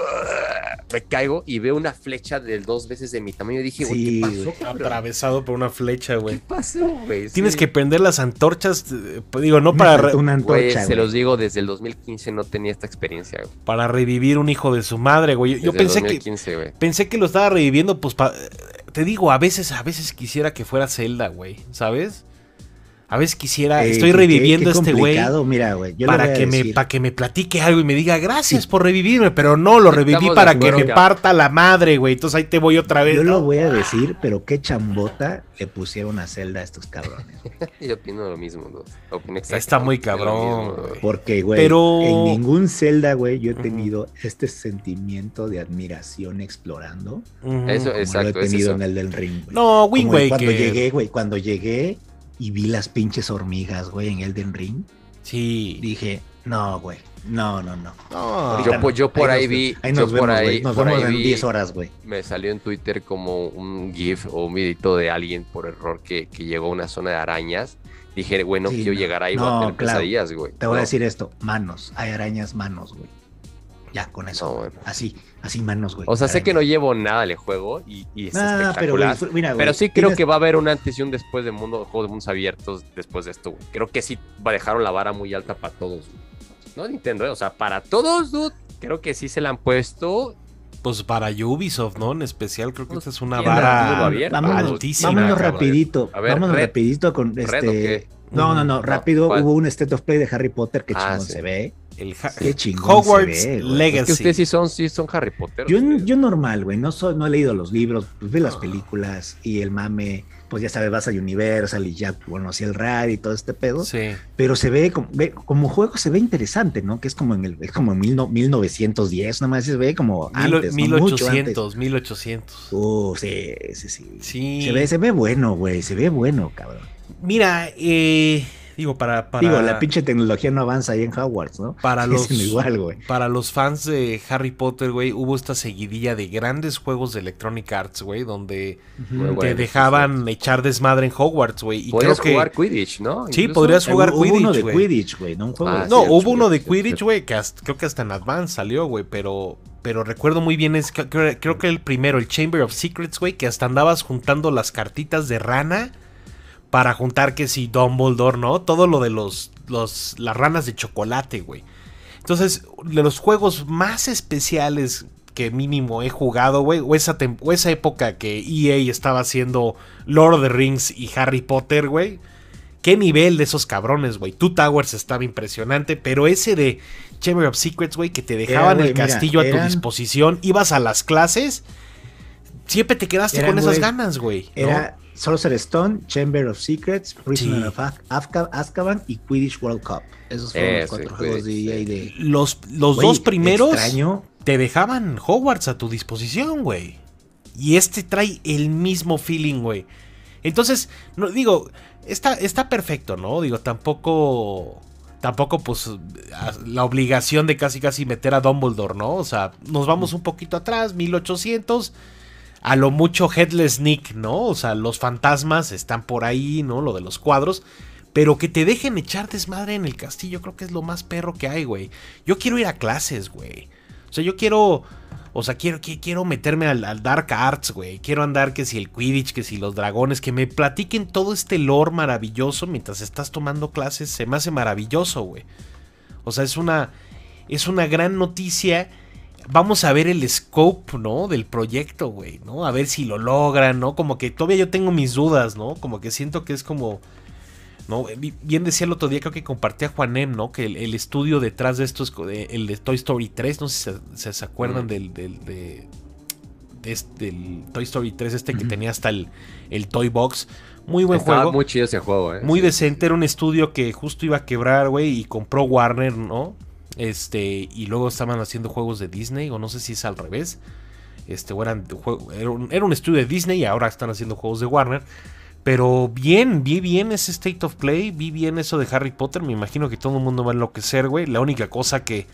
me caigo y veo una flecha de dos veces de mi tamaño. Y dije, güey, Sí, ¿qué pasó, cabrón? Atravesado por una flecha, ¿Qué güey. pasó, güey? Tienes Sí. que prender las antorchas, eh, pues, digo, no Me para, una antorcha, se los digo, desde el 2015 no tenía esta experiencia, güey. para revivir un hijo de su madre, güey. Yo- Desde pensé que 2015, güey. pensé que lo estaba reviviendo, pues pa- te digo, a veces, a veces quisiera que fuera Zelda, güey, ¿sabes? A veces quisiera, Eh, estoy reviviendo qué a este güey. Mira, güey. yo para que me para que me platique algo y me diga gracias por revivirme, pero no lo reviví Estamos para que me parta la madre, güey. Entonces ahí te voy otra vez. Yo ¿no? lo voy a decir, pero qué chambota le pusieron a Zelda a estos cabrones. [LAUGHS] Yo opino lo mismo. Opino Está muy cabrón, mismo, güey. Porque, güey, Pero- en ningún Zelda, güey, yo he tenido este sentimiento de admiración explorando Ujú. Eso como Exacto, lo he es tenido eso. en el del ring, güey. No, Como Waker. Cuando llegué, güey, cuando llegué y vi las pinches hormigas, güey, en Elden Ring, Sí. dije, no, güey, no, no, no. No. Yo, pues, yo por ahí nos- vi- Ahí yo nos por vemos, ahí- güey. Nos por vemos ahí en vi- 10 horas, güey. Me salió en Twitter como un GIF o un videito de alguien por error que, que llegó a una zona de arañas. Dije, güey, no Sí, quiero no. llegar ahí, No, voy a tener claro. pesadillas, güey. Te voy a No, decir esto, manos, hay arañas manos, güey. Ya, con eso. No, bueno. Así, así manos, güey. O sea, sé que no llevo nada al juego y, y es Ah, pero, güey, espectacular. disfr- mira, Pero güey, sí creo tienes- que va a haber un antes y un después de mundo, juegos de mundos abiertos después de esto, güey. Creo que sí va- dejaron la vara muy alta para todos, güey. No Nintendo, ¿eh? o sea, para todos, dude. Creo que sí se la han puesto. Pues para Ubisoft, ¿no? En especial creo que esta es una vara vámonos, altísima. vámonos rapidito. A ver, vámonos Red. rapidito con ¿Red o este. No, no, no, Ujú. rápido. ¿cuál? Hubo un State of Play de Harry Potter que Ah, chingón sí. se ve. El ha- Qué chingón Hogwarts se ve. Legacy. Es que ustedes sí son, sí son Harry Potter. Yo, yo normal, güey, no, soy, no he leído los libros, pues ve las películas y el mame, pues ya sabes, vas a Universal y ya conocí el RAD y todo este pedo, Sí. pero se ve como, ve- como juego se ve interesante, ¿no? Que es como en el, es como en mil no- 1910, nada más se ve como Mil- antes, ¿no? Mucho antes. 1800, 1800. Uh, sí, sí, sí. Sí. Se ve, se ve bueno, güey, se ve bueno, cabrón. Mira, eh, digo, para, para, Digo, la pinche tecnología no avanza ahí en Hogwarts, ¿no? para [LAUGHS] los, Es igual, güey. para los fans de Harry Potter, güey, hubo esta seguidilla de grandes juegos de Electronic Arts, güey, donde te bueno, dejaban echar desmadre en Hogwarts, güey. Y Podrías creo que jugar Quidditch, ¿no? Sí, Incluso. podrías jugar Hubo uno de Quidditch, güey. Quidditch, güey, no un juego Ah, de No, hubo uno de Quidditch, güey, que hasta- creo que hasta en Advance salió, güey, pero, pero recuerdo muy bien, es que- creo, creo que el primero, el Chamber of Secrets, güey, que hasta andabas juntando las cartitas de rana para juntar que si Dumbledore, ¿no? Todo lo de los, los, las ranas de chocolate, güey. Entonces, de los juegos más especiales que mínimo he jugado, güey, o esa, o esa época que EA estaba haciendo Lord of the Rings y Harry Potter, güey. Qué nivel de esos cabrones, güey. Two Towers estaba impresionante, pero ese de Chamber of Secrets, güey, que te dejaban el castillo a tu eran- disposición, ibas a las clases, siempre te quedaste Eran, con esas ganas, güey. ¿no? Era Sorcerer Stone, Chamber of Secrets, Prisoner Sí. of Az- Azka- Azkaban y Quidditch World Cup. Esos fueron Ese, los cuatro Quidditch, juegos de EA de... Los, los dos primeros Extraño. te dejaban Hogwarts a tu disposición, güey. Y este trae el mismo feeling, güey. Entonces, no, digo, está, está perfecto, ¿no? Digo, tampoco. Tampoco, pues, la obligación de casi casi meter a Dumbledore, ¿no? O sea, nos vamos un poquito atrás, 1800. A lo mucho Headless Nick, ¿no? O sea, los fantasmas están por ahí, ¿no? Lo de los cuadros. Pero que te dejen echar desmadre en el castillo, creo que es lo más perro que hay, güey. Yo quiero ir a clases, güey. O sea, yo quiero. O sea, quiero, qui- quiero meterme al, al Dark Arts, güey. Quiero andar que si el Quidditch, que si los dragones, que me platiquen todo este lore maravilloso mientras estás tomando clases. Se me hace maravilloso, güey. O sea, es una. Es una gran noticia. Vamos a ver el scope, ¿no? Del proyecto, güey, ¿no? A ver si lo logran, ¿no? Como que todavía yo tengo mis dudas, ¿no? Como que siento que es como. ¿no? Bien decía el otro día, creo que compartía Juanem, ¿no? Que el, el estudio detrás de esto es el de Toy Story 3, no sé si se, se acuerdan Mm. del, del, de, de este- del Toy Story 3 este que tenía hasta el, el Toy Box. Muy buen Estaba juego. muy chido ese juego, ¿eh? Muy Sí. decente, era un estudio que justo iba a quebrar, güey, y compró Warner, ¿no? Este, y luego estaban haciendo juegos de Disney, o no sé si es al revés. Este, o eran era, un, era un estudio de Disney y ahora están haciendo juegos de Warner. Pero bien, vi bien ese State of Play, vi bien eso de Harry Potter. Me imagino que todo el mundo va a enloquecer, güey. La única cosa que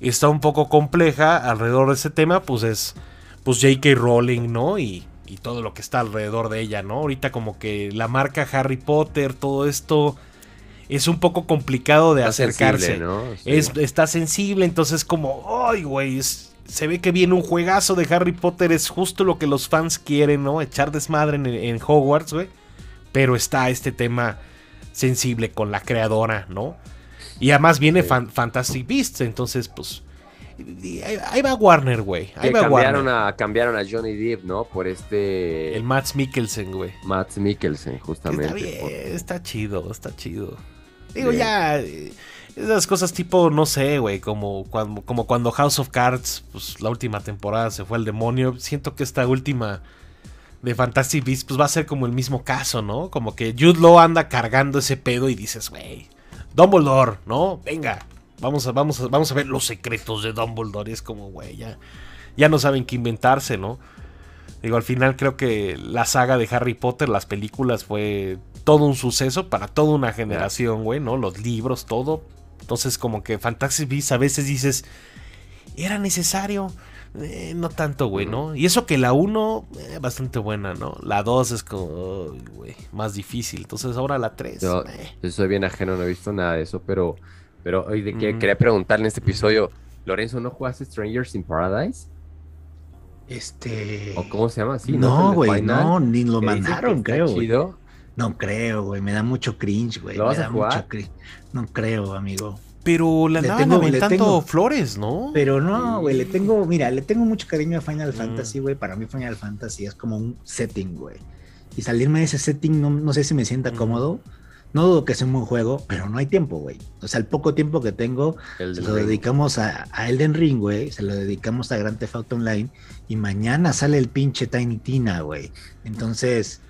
está un poco compleja alrededor de ese tema, pues es, pues J.K. Rowling, ¿no? Y, y todo lo que está alrededor de ella, ¿no? Ahorita como que la marca Harry Potter, todo esto es un poco complicado de Está acercarse. sensible, ¿no? Sí. Es, está sensible, entonces como, ay, güey, se ve que viene un juegazo de Harry Potter, es justo lo que los fans quieren, ¿no? Echar desmadre en, en Hogwarts, güey. Pero está este tema sensible con la creadora, ¿no? Y además viene Sí. Fan- Fantastic Beasts, entonces, pues, ahí, va Warner, güey. Ahí va cambiaron Warner. a, cambiaron a Johnny Depp, ¿no? Por este... El Matt Mikkelsen, güey. Matt Mikkelsen, justamente. Está bien, está chido, está chido. Digo, ya. eh, Esas cosas tipo, no sé, güey, como cuando, como cuando House of Cards, pues la última temporada se fue al demonio. Siento que esta última de Fantastic Beasts, pues va a ser como el mismo caso, ¿no? Como que Jude Law anda cargando ese pedo y dices, güey, Dumbledore, ¿no? Venga, vamos a, vamos a, vamos a ver los secretos de Dumbledore. Y es como, güey, ya, ya no saben qué inventarse, ¿no? Digo, al final creo que la saga de Harry Potter, las películas, fue todo un suceso para toda una generación, güey, ¿no? Los libros, todo. Entonces, como que Fantastic Beasts a veces dices, ¿era necesario? Eh, no tanto, güey, ¿no? Y eso que la 1, eh, bastante buena, ¿no? La 2 es como, ay, güey, más difícil. Entonces, ahora la 3. Yo, eh. yo soy bien ajeno, no he visto nada de eso, pero, pero hoy de que Mm. quería preguntarle en este episodio, Lorenzo, ¿no jugaste Strangers in Paradise? Este... ¿O cómo se llama? así? no, ¿El güey, no, ni lo mandaron, creo, chido. No creo, güey, me da mucho cringe, güey. ¿Lo me vas a da jugar? mucho cringe. No creo, amigo. Pero la Le andaban tengo- le aventando tengo- flores, ¿no? Pero no, güey, le tengo, mira, le tengo mucho cariño a Final Mm. Fantasy, güey. Para mí Final Fantasy es como un setting, güey. Y salirme de ese setting no, no sé si me sienta Mm. cómodo. No dudo que sea un buen juego, pero no hay tiempo, güey. O sea, el poco tiempo que tengo, se lo Ring. dedicamos a, a Elden Ring, güey. Se lo dedicamos a Grand Theft Auto Online. Y mañana sale el pinche Tiny Tina, güey. Entonces,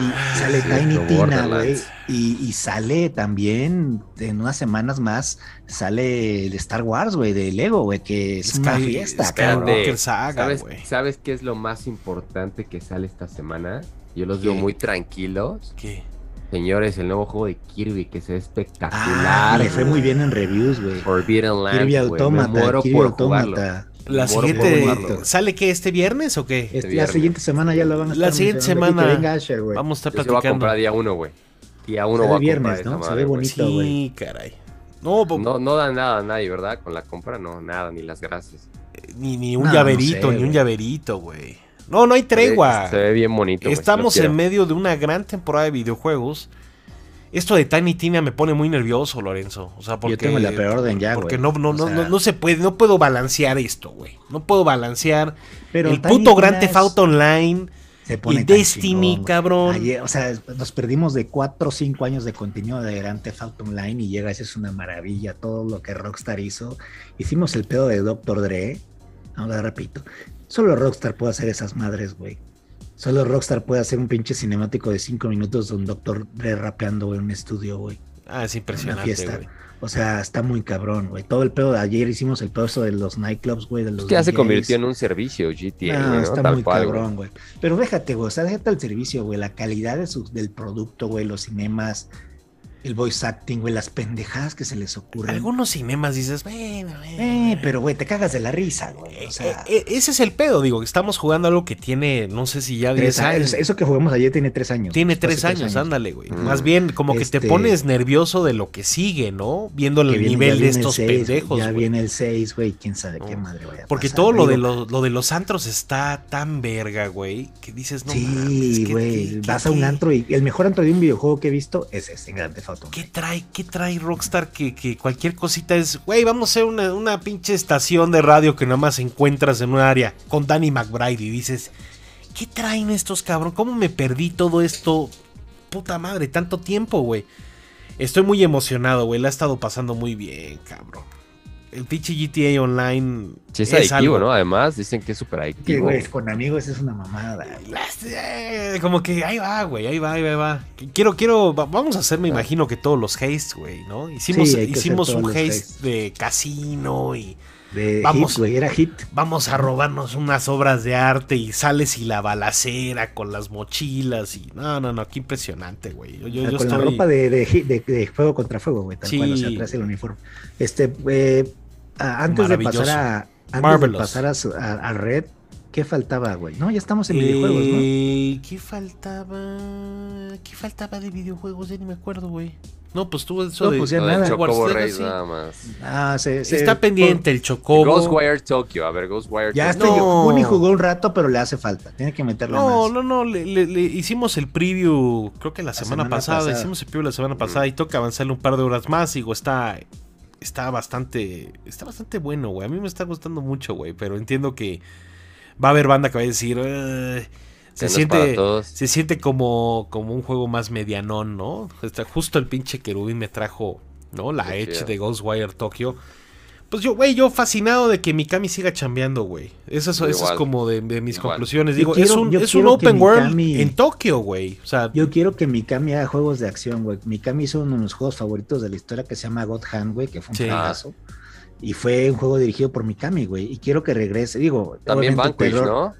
y Ah, sale Tiny Tina, güey. Y, y sale también, en unas semanas más, sale el Star Wars, güey, de Lego, güey, que es una fiesta. Espérate, Saga, ¿Sabes, güey. ¿Sabes qué es lo más importante que sale esta semana? Yo los veo muy tranquilos. ¿Qué? Señores, el nuevo juego de Kirby que se ve Ah, espectacular. le fue muy bien en reviews, güey. Forbidden Lands. Kirby güey. Automata, Me muero Kirby por jugarlo. La siguiente. ¿Sale qué? ¿Este viernes o qué? Este, la viernes. siguiente semana ya lo van a La estar siguiente mencionando. semana venga Asher, güey. Vamos a estar Yo se voy a platicando. comprar día uno, güey. Día uno voy a viernes, comprar ¿no? Se ve bonito. güey. Sí, caray. No, No, no da nada a nadie, ¿verdad? Con la compra, no, nada, ni las gracias. ni, ni un No, no llaverito, sé, ni un llaverito, güey. No, no hay tregua. Se ve bien bonito. güey, Estamos en medio de una gran temporada de videojuegos. Esto de Tiny Tina me pone muy nervioso, Lorenzo. O sea, porque. Yo tengo la preorden ya, Porque no, no, no, sea- no, no se puede, no puedo balancear esto, güey. No puedo balancear Pero el Tiny puto Grand Theft Auto Online. se pone y Destiny, chingón, cabrón. Ayer, o sea, nos perdimos de 4 o 5 años de contenido de Grand Theft Auto Online y llega, eso es una maravilla, todo lo que Rockstar hizo. Hicimos el pedo de Dr. Dre, ahora repito, solo Rockstar puede hacer esas madres, güey. Solo Rockstar puede hacer un pinche cinemático de 5 minutos de un Dr. Dre rapeando en un estudio, güey. Ah, es Una impresionante, fiesta. güey. O sea, está muy cabrón, güey. Todo el pedo de ayer hicimos el pedo eso de los nightclubs, güey, de los Es que ya se convirtió en un servicio GTA, No, güey, ¿no? está Tal muy cual, cabrón, güey. Pero déjate, güey, o sea, déjate el servicio, güey, la calidad de su- del producto, güey, los cinemas, el voice acting, güey, las pendejadas que se les ocurren. Algunos cinemas dices, bueno, bueno, Eh, pero, güey, te cagas de la risa, güey. O sea, Eh, eh, ese es el pedo, digo, que estamos jugando algo que tiene, no sé si ya 10 tres años. Eso que jugamos ayer tiene tres años. Tiene Fue tres hace años, ándale, güey. Mm. Más bien, como que te Este- pones nervioso de lo que sigue, ¿no? Viendo el viene- nivel de estos seis, pendejos, Ya güey. viene el 6, güey, quién sabe qué No. madre vaya a Porque pasar, todo lo de, los, lo de los antros está tan verga, güey, que dices, no sí, ¿qué- güey, vas qué- a un qué- antro y el mejor antro de un videojuego que he visto es este, en ¿Qué trae, qué trae Rockstar que, cualquier cosita es, güey, vamos a hacer una, una pinche estación de radio que nada más encuentras en un área con Danny McBride y dices, ¿qué traen estos cabrón? ¿Cómo me perdí todo esto? Puta madre, tanto tiempo, güey. Estoy muy emocionado, güey, la ha estado pasando muy bien, cabrón. El pinche GTA Online Sí, es adictivo, algo- ¿no? Además, dicen que es súper Que, adictivo. güey, con amigos es una mamada. Como que ahí va, güey, ahí va, ahí va, ahí va. Quiero, quiero, va- vamos a hacer, me imagino que todos los haste, güey, ¿no? Hicimos, Sí, hay que hacer hicimos todos un los haste haste. de casino y De Vamos. hit, güey, era hit. vamos a robarnos unas obras de arte y sales y la balacera con las mochilas y no, no, no, qué impresionante, güey. Yo, yo- Ah, yo con la estoy- ropa de, de, hit- de- de fuego contra fuego, güey, tal Sí. cual, o sea, traes el uniforme. Este, eh, ah, antes de pasar a antes Marvelous. de pasar a, a- a Red, ¿qué faltaba, güey? No, ya estamos en videojuegos, ¿no? Eh, ¿Qué faltaba? ¿Qué faltaba de videojuegos? Ya ni me acuerdo, güey. No, pues tú eso No, de pues ya nada. Chocobo. Race nada más. Ah, se, se- Está pendiente el Chocobo. Ghostwire Tokyo, a ver, Ghostwire Ya Tokyo. estoy, No. Uni jugó un rato, pero le hace falta. Tiene que meterle No, más. no, no, le, le- le hicimos el preview, creo que la semana, semana pasada, pasada. hicimos el preview la semana pasada y toca avanzarle un par de horas más, digo, está está bastante está bastante bueno, güey. A mí me está gustando mucho, güey, pero entiendo que va a haber banda que va a decir, "Eh, se siente se siente como como un juego más medianón, ¿no? Está justo el pinche querubín me trajo, ¿no? La Qué Edge chido. de Ghostwire Tokyo. Pues yo, güey, yo fascinado de que Mikami siga chambeando, güey. Eso, es- eso es como de, de mis Igual. conclusiones. Digo, quiero- es un, es un open world Mikami- en Tokio, güey. O sea, Yo quiero que Mikami haga juegos de acción, güey. Mikami hizo uno de los juegos favoritos de la historia que se llama God Hand, güey, que fue un Sí. fracaso. Y fue un juego dirigido por Mikami, güey. Y quiero que regrese. Digo, También Vanquish, terror-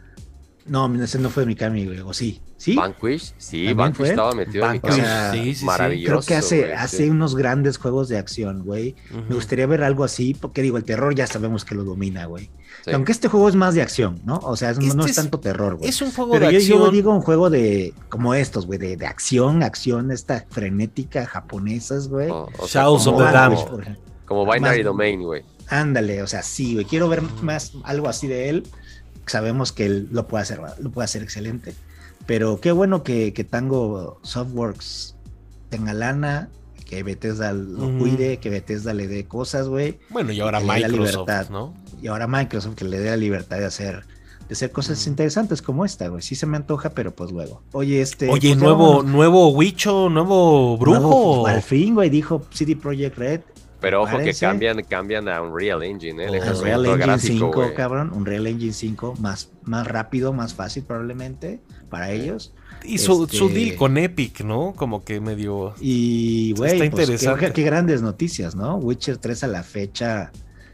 ¿no? No, ese no fue Mikami, güey. O sí. ¿Sí? Vanquish, sí, ¿También Vanquish fue? estaba metido en mi Vanquish, o casa. sea, sí, sí. Maravilloso. Creo que hace, güey, hace sí. unos grandes juegos de acción, güey. Me gustaría ver algo así, porque digo, el terror ya sabemos que lo domina, güey. Sí. Aunque este juego es más de acción, ¿no? O sea, es- no Este es es- tanto terror, güey. Es un juego Pero de yo, acción. yo digo un juego de, como estos, güey, de, de acción, acción, esta frenética japonesas, güey. O- o sea, Shadows of como- the Vanquish, Dam. por ejemplo. Como Binary Más- Domain, güey. Ándale, o sea, sí, güey. Quiero ver más algo así de él. Sabemos que él lo puede hacer, lo puede hacer excelente. Pero qué bueno que, que Tango Softworks tenga lana, que Bethesda lo cuide, que Bethesda le dé cosas, güey. Bueno, y ahora la Microsoft, libertad. ¿no? Y ahora Microsoft que le dé la libertad de hacer de hacer cosas Mm. interesantes como esta, güey. Sí se me antoja, pero pues luego. Oye, este. Oye, pues nuevo, nuevo Wicho, nuevo brujo. Nuevo, al fin, güey, dijo CD Projekt Red. Pero ojo que cambian, cambian a Unreal Engine, ¿eh? Unreal Engine gráfico, 5, güey. cabrón. Unreal Engine 5, más, más rápido, más fácil probablemente para ellos. Y su, Este- su deal con Epic, ¿no? Como que medio... Y, Está güey, pues, qué- interesante. qué, qué grandes noticias, ¿no? Witcher 3 a la fecha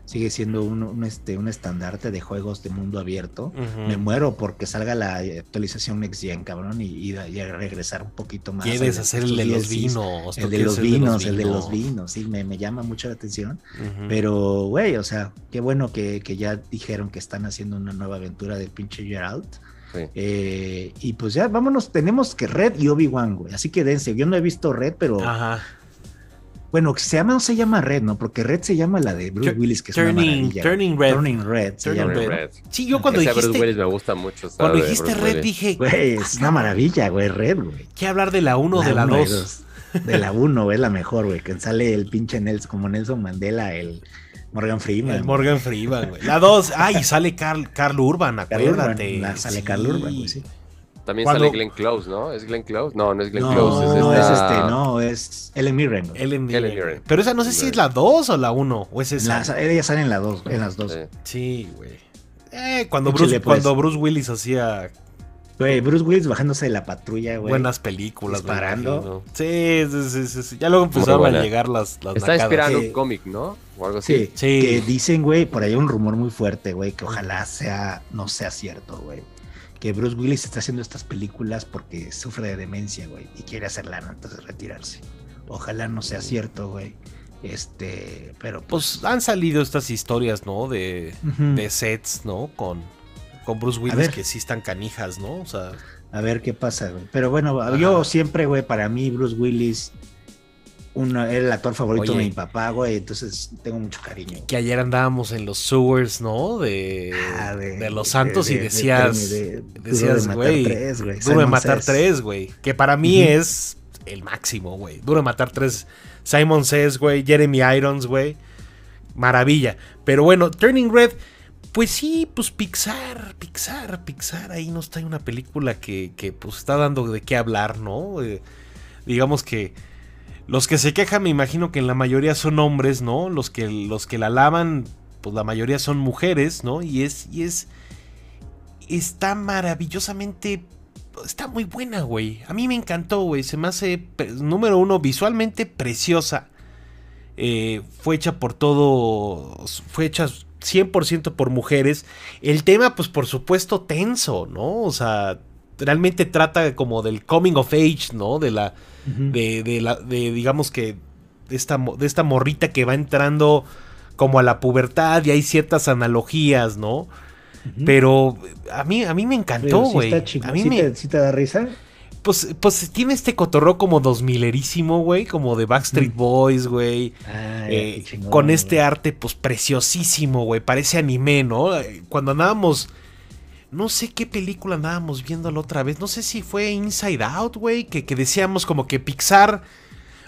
sigue siendo un, un, este, un estandarte de juegos de mundo abierto. Me muero porque salga la actualización Next Gen, cabrón, y, y, y regresar un poquito más. Quieres hacer el de los vinos. El de los vinos, el de los vinos, sí, me, me llama mucho la atención. Pero, güey, o sea, qué bueno que, que ya dijeron que están haciendo una nueva aventura del pinche Geralt. Sí. Eh, y pues ya, vámonos, tenemos que Red y Obi-Wan, güey. Así que dense, yo no he visto Red, pero Ajá. Bueno, se llama, no se llama Red, ¿no? Porque Red se llama la de Bruce Tur- Willis, que es una Turning, maravilla. Turning Red. Turning Red se Turning llama. Red. Red. Sí, yo cuando Bruce dijiste, Willis me gusta mucho. esa cuando dijiste Bruce Red Willis. dije, Güey, es una maravilla, güey, Red, güey. ¿qué hablar de la 1 o de la uno y 2? dos. De la 1, güey, es la mejor, güey. Que sale el pinche Nelson, como Nelson Mandela, el Morgan Freeman. El Morgan Freeman, güey. La 2, ay, sale Carl, Carl Urban, Carl Urban, acuérdate. la- sale Sí. Carl Urban, güey, sí. También Cuando- sale Glenn Close, ¿no? ¿Es Glenn Close? No, no es Glenn No, Close. Es no es este, no, es Ellen Mirren. Ellen Mirren. Mirren. Pero esa no sé si es la 2 o la 1. O es esa. La- ella sale en, la dos, en las dos. Sí. Sí, güey. Eh, cuando, Bruce, pues. cuando Bruce Willis hacía Güey, Bruce Willis bajándose de la patrulla, güey. buenas películas. Disparando. Sí, sí, sí, sí, sí. Ya luego empezaron a llegar las, las Está Sí. un cómic, ¿no? O algo así. Sí, Sí. que dicen, güey, por ahí hay un rumor muy fuerte, güey, que ojalá sea, no sea cierto, güey. Que Bruce Willis está haciendo estas películas porque sufre de demencia, güey, y quiere hacer lana antes de retirarse. Ojalá no sea cierto, güey. Este, pero Pues han salido estas historias, ¿no? De, sets, ¿no? Con, con Bruce Willis que sí están canijas, ¿no? O sea, a ver qué pasa, güey. Pero bueno, yo siempre, güey, para mí Bruce Willis uno, era el actor favorito Oye. de mi papá, güey, entonces tengo mucho cariño. que ayer andábamos en los sewers, ¿no? De, Ah, de Los Santos de- y de- decías, decías, güey, tres, Duro de Matar. 3, güey. Que para mí es el máximo, güey. Duro de Matar 3, Simon Says, güey, Jeremy Irons, güey. Maravilla. Pero bueno, Turning Red, pues sí, pues Pixar, Pixar, Pixar, ahí nos trae una película que, que pues está dando de qué hablar, ¿no? Eh, digamos que los que se quejan, me imagino que en la mayoría son hombres, ¿no? Los que, los que la alaban, pues la mayoría son mujeres, ¿no? Y es, y es, está maravillosamente, está muy buena, güey. A mí me encantó, güey. Se me hace, número uno, visualmente preciosa. Eh, fue hecha por todo, fue hecha 100% por mujeres. El tema, pues por supuesto, tenso, ¿no? O sea, realmente trata como del coming of age, ¿no? De la, de, de la, de digamos que de esta, de esta morrita que va entrando como a la pubertad y hay ciertas analogías, ¿no? Pero a mí, a mí me encantó, güey. a mí ¿Sí me, te, sí te da risa? pues, pues tiene este cotorreo como dos milerísimo, güey, como de Backstreet Mm. Boys, güey. Ay, Eh, con este arte, pues preciosísimo, güey. Parece anime, ¿no? Eh, Cuando andábamos. No sé qué película andábamos viendo la otra vez. No sé si fue Inside Out, güey. Que, que decíamos como que Pixar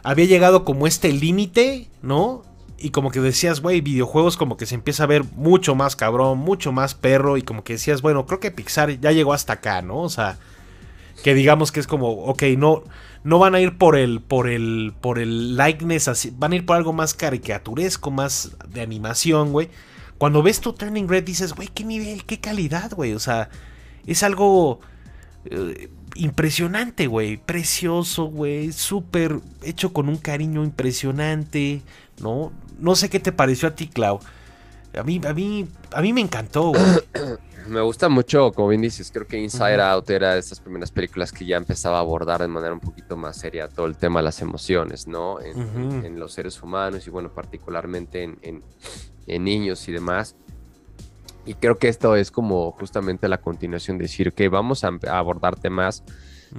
había llegado como este límite, ¿no? Y como que decías, güey, videojuegos como que se empieza a ver mucho más cabrón, mucho más perro. Y como que decías, bueno, creo que Pixar ya llegó hasta acá, ¿no? O sea, que digamos que es como, ok, no, no van a ir por el, por el, por el likeness así, van a ir por algo más caricaturesco, más de animación, güey. Cuando ves tu Turning Red dices, güey, qué nivel, qué calidad, güey. O sea, es algo eh, impresionante, güey. Precioso, güey. Súper hecho con un cariño impresionante, ¿no? No sé qué te pareció a ti, Clau. A mí, a mí, a mí me encantó, güey. [COUGHS] Me gusta mucho, como bien dices, creo que Inside Out era de estas primeras películas que ya empezaba a abordar de manera un poquito más seria todo el tema de las emociones, ¿no? En, los seres humanos y bueno, particularmente en, en- en niños y demás. Y creo que esto es como justamente la continuación, decir que vamos a, a abordar temas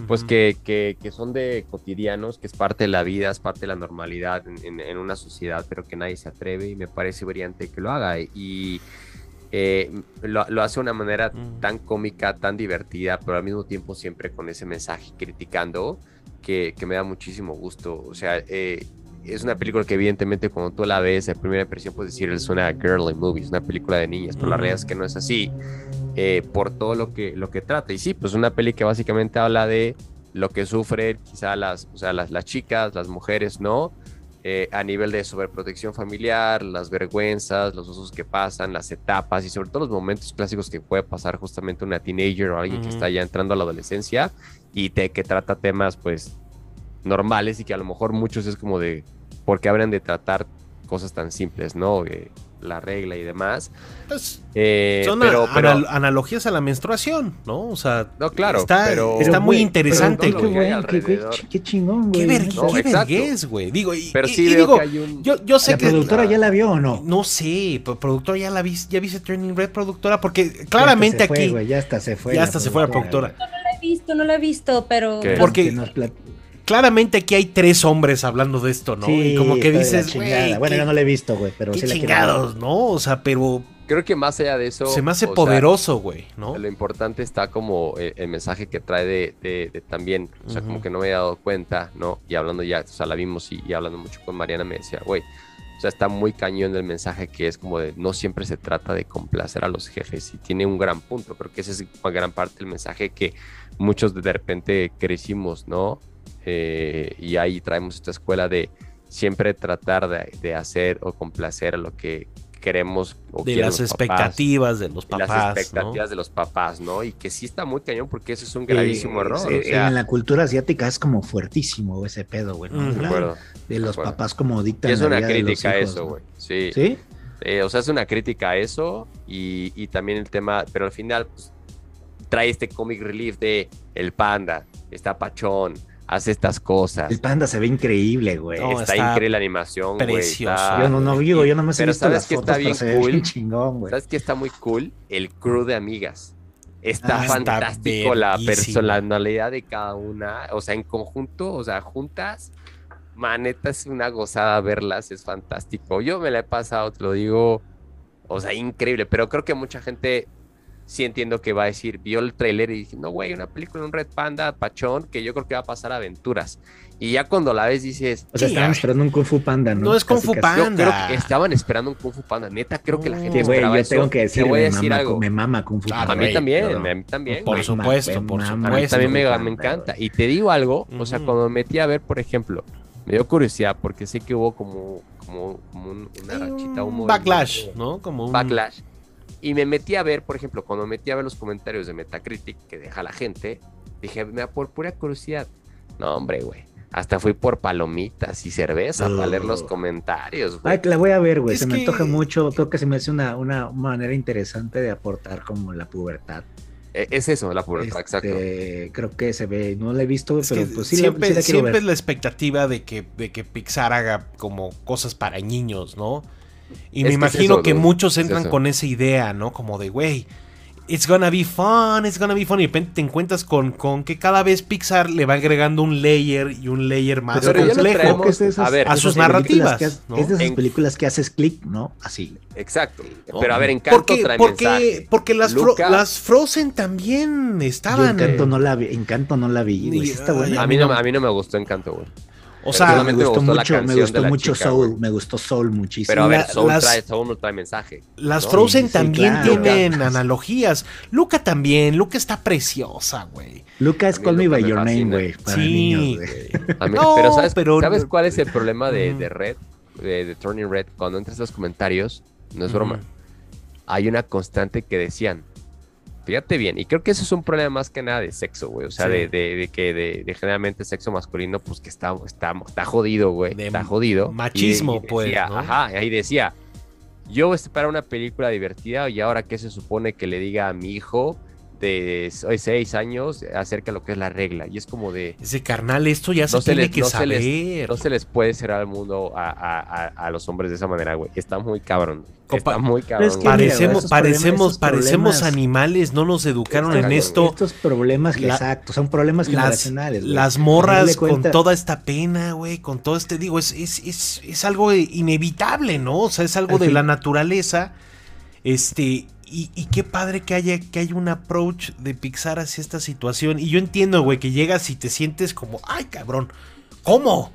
pues que, que- que son de cotidianos, que es parte de la vida, es parte de la normalidad en, en- en una sociedad, pero que nadie se atreve y me parece brillante que lo haga. Y eh, lo, lo hace de una manera tan cómica, tan divertida, pero al mismo tiempo siempre con ese mensaje criticando que, que me da muchísimo gusto. O sea, eh, es una película que evidentemente cuando tú la ves, a primera impresión puedes decir es una girly movie, es una película de niñas, pero la realidad es que no es así eh, por todo lo que, lo que trata. Y sí, pues una peli que básicamente habla de lo que sufren quizá las, o sea, las, las chicas, las mujeres, ¿no? Eh, a nivel de sobreprotección familiar, las vergüenzas, los usos que pasan, las etapas y sobre todo los momentos clásicos que puede pasar justamente una teenager o alguien que está ya entrando a la adolescencia y te, que trata temas pues normales y que a lo mejor muchos es como de, ¿por qué habrían de tratar cosas tan simples, ¿no? Eh, la regla y demás. Pues, Eh, son pero, a- pero, anal- analogías a la menstruación, ¿no? O sea, No, claro, está, pero- está Pero, muy interesante, pero qué güey. qué, qué chingón, Qué, güey. ver-. No, qué exacto. vergüenz, güey. Digo, y, pero sí y digo, que hay un... yo, yo sé ¿La que... productora ya la vio o no? No sé, productora ya la vi, ya viste Turning Red productora, porque claramente Ya hasta se aquí... fue, güey, ya hasta se fue. ya hasta se fue la productora. No la he visto, no la he visto, pero... ¿Qué? Porque- Que nos Claramente aquí hay tres hombres hablando de esto, ¿no? Sí, y como que dices, güey, Bueno, yo no la he visto, güey, pero qué sí la quiero chingados, ¿no? O sea, pero Creo que más allá de eso... se me hace poderoso, güey, ¿no? Lo importante está como el, el mensaje que trae de, de- de también, o sea, como que no me había dado cuenta, ¿no? Y hablando ya, o sea, la vimos y, y hablando mucho con Mariana me decía, güey, o sea, está muy cañón el mensaje que es como de no siempre se trata de complacer a los jefes y tiene un gran punto, creo que ese es una gran parte del mensaje que muchos de repente crecimos, ¿no? Eh, y ahí traemos esta escuela de siempre tratar de, de hacer o complacer a lo que queremos o de las los papás expectativas de los y papás, las ¿no? expectativas de los papás, ¿no? Y que sí está muy cañón porque eso es un gravísimo Eh, error. eh, o sea, en la cultura asiática es como fuertísimo ese pedo, güey. De acuerdo. Los acuerdo. papás como Y dictan. es la una vida de los crítica a eso, ¿no? güey. Sí. ¿Sí? Eh, o sea, es una crítica a eso y, y también el tema, pero al final pues, trae este comic relief de el panda, está pachón, hace estas cosas. El panda se ve increíble, güey. No, está, está increíble la animación, güey. precioso. está- yo no, no digo, yo no me he Pero ¿sabes fotos, está bien cool? bien chingón, güey. ¿Sabes qué está muy cool? El crew de amigas. Está Ah, está fantástico la personalidad de cada una. O sea, en conjunto, o sea, juntas. Maneta es una gozada verlas, es fantástico. Yo me la he pasado, te lo digo. O sea, increíble. Pero creo que mucha gente sí entiendo que va a decir, vio el tráiler y dije, no, güey, una película, un Red Panda, Pachón, que yo creo que va a pasar aventuras. Y ya cuando la ves dices, O sea, Sí, estaban esperando un Kung Fu Panda, ¿no? No es Kung Casi, Fu casi. Panda. yo creo que estaban esperando un Kung Fu Panda. Neta, creo que la gente Sí, güey, yo eso. tengo que decir, voy a decir mama, algo. me mama Kung Fu Panda. A mí güey, también, Yo- a mí también. Por güey. supuesto, por mama A mí supuesto. también me, Panda, me encanta. Y te digo algo, o sea, cuando me metí a ver, por ejemplo, me dio curiosidad porque sé que hubo como, como, como un- una rachita, un un backlash, ¿no? Como un Backlash. Y me metí a ver, por ejemplo, cuando me metí a ver los comentarios de Metacritic que deja la gente, dije, me por pura curiosidad. No, hombre, güey. Hasta fui por palomitas y cerveza para leer los comentarios, güey. Ay, la voy a ver, güey. Es Se me antoja mucho. Creo que se me hace una, una manera interesante de aportar como la pubertad. Eh, Es eso, la pubertad, exacto. Este, Creo que se ve, no la he visto, Es pero pues sí, la- siempre, sí la, siempre ver. es la expectativa de que, de que Pixar haga como cosas para niños, ¿no? Y Es me que es imagino eso, que dude, muchos entran con esa idea, ¿no? Como de, güey, it's gonna be fun, it's gonna be fun. Y de repente te encuentras con, con que cada vez Pixar le va agregando un layer y un layer más Pero complejo. esas- a ver, a esas sus narrativas, que has- ¿no? Es de esas En- películas que haces clic, ¿no? Así. Exacto. No, Pero a ver, Encanto porque, trae porque, mensaje. porque las, fro- las Frozen también Yo estaban. Encanto no la vi, Encanto no la vi, güey. Ni- Sí está buena. A mí, no, a mí no me gustó Encanto, güey. O sea, me gustó mucho, me gustó mucho chica, Soul, me gustó Soul muchísimo. Pero a ver, Soul, las- trae, Soul no trae mensaje. Las ¿no? Frozen Sí, también claro. tienen Luca. analogías. Luca también. Luca está preciosa, güey. Lucas, A mí Call Me Luca By Your Name, güey. Para Sí, niños, güey. No, pero, ¿sabes, pero- ¿sabes cuál es el problema de, Red? De, de Turning Red. Cuando entras a los comentarios, no es broma. Hay una constante que decían. Fíjate bien, y creo que eso es un problema más que nada de sexo, güey. O sea, Sí. de, de- de que de, de generalmente sexo masculino, pues que está, está, está jodido, güey. Está jodido. machismo, Y- y decía, pues, ¿no? Ajá, ahí decía, yo voy a esperar una película divertida y ahora qué se supone que le diga a mi hijo de 6 años acerca de lo que es la regla. Y es como de, Ese carnal, esto ya se No se tiene les- que no se saber. les- no se les puede cerrar al mundo a, a- a- a los hombres de esa manera, güey. Está muy cabrón. Está muy cabrón. es que güey. mira, parecemos, parecemos, parecemos animales, no nos educaron en esto. Estos problemas, La- exacto, son problemas generacionales. las morras con toda esta pena, güey, con todo este, digo, es, es, es, es algo inevitable, ¿no? O sea, es algo Al de fin- la naturaleza. Este, y, y qué padre que haya, que haya un approach de Pixar hacia esta situación. Y yo entiendo, güey, que llegas y te sientes como, ay, cabrón, ¿cómo?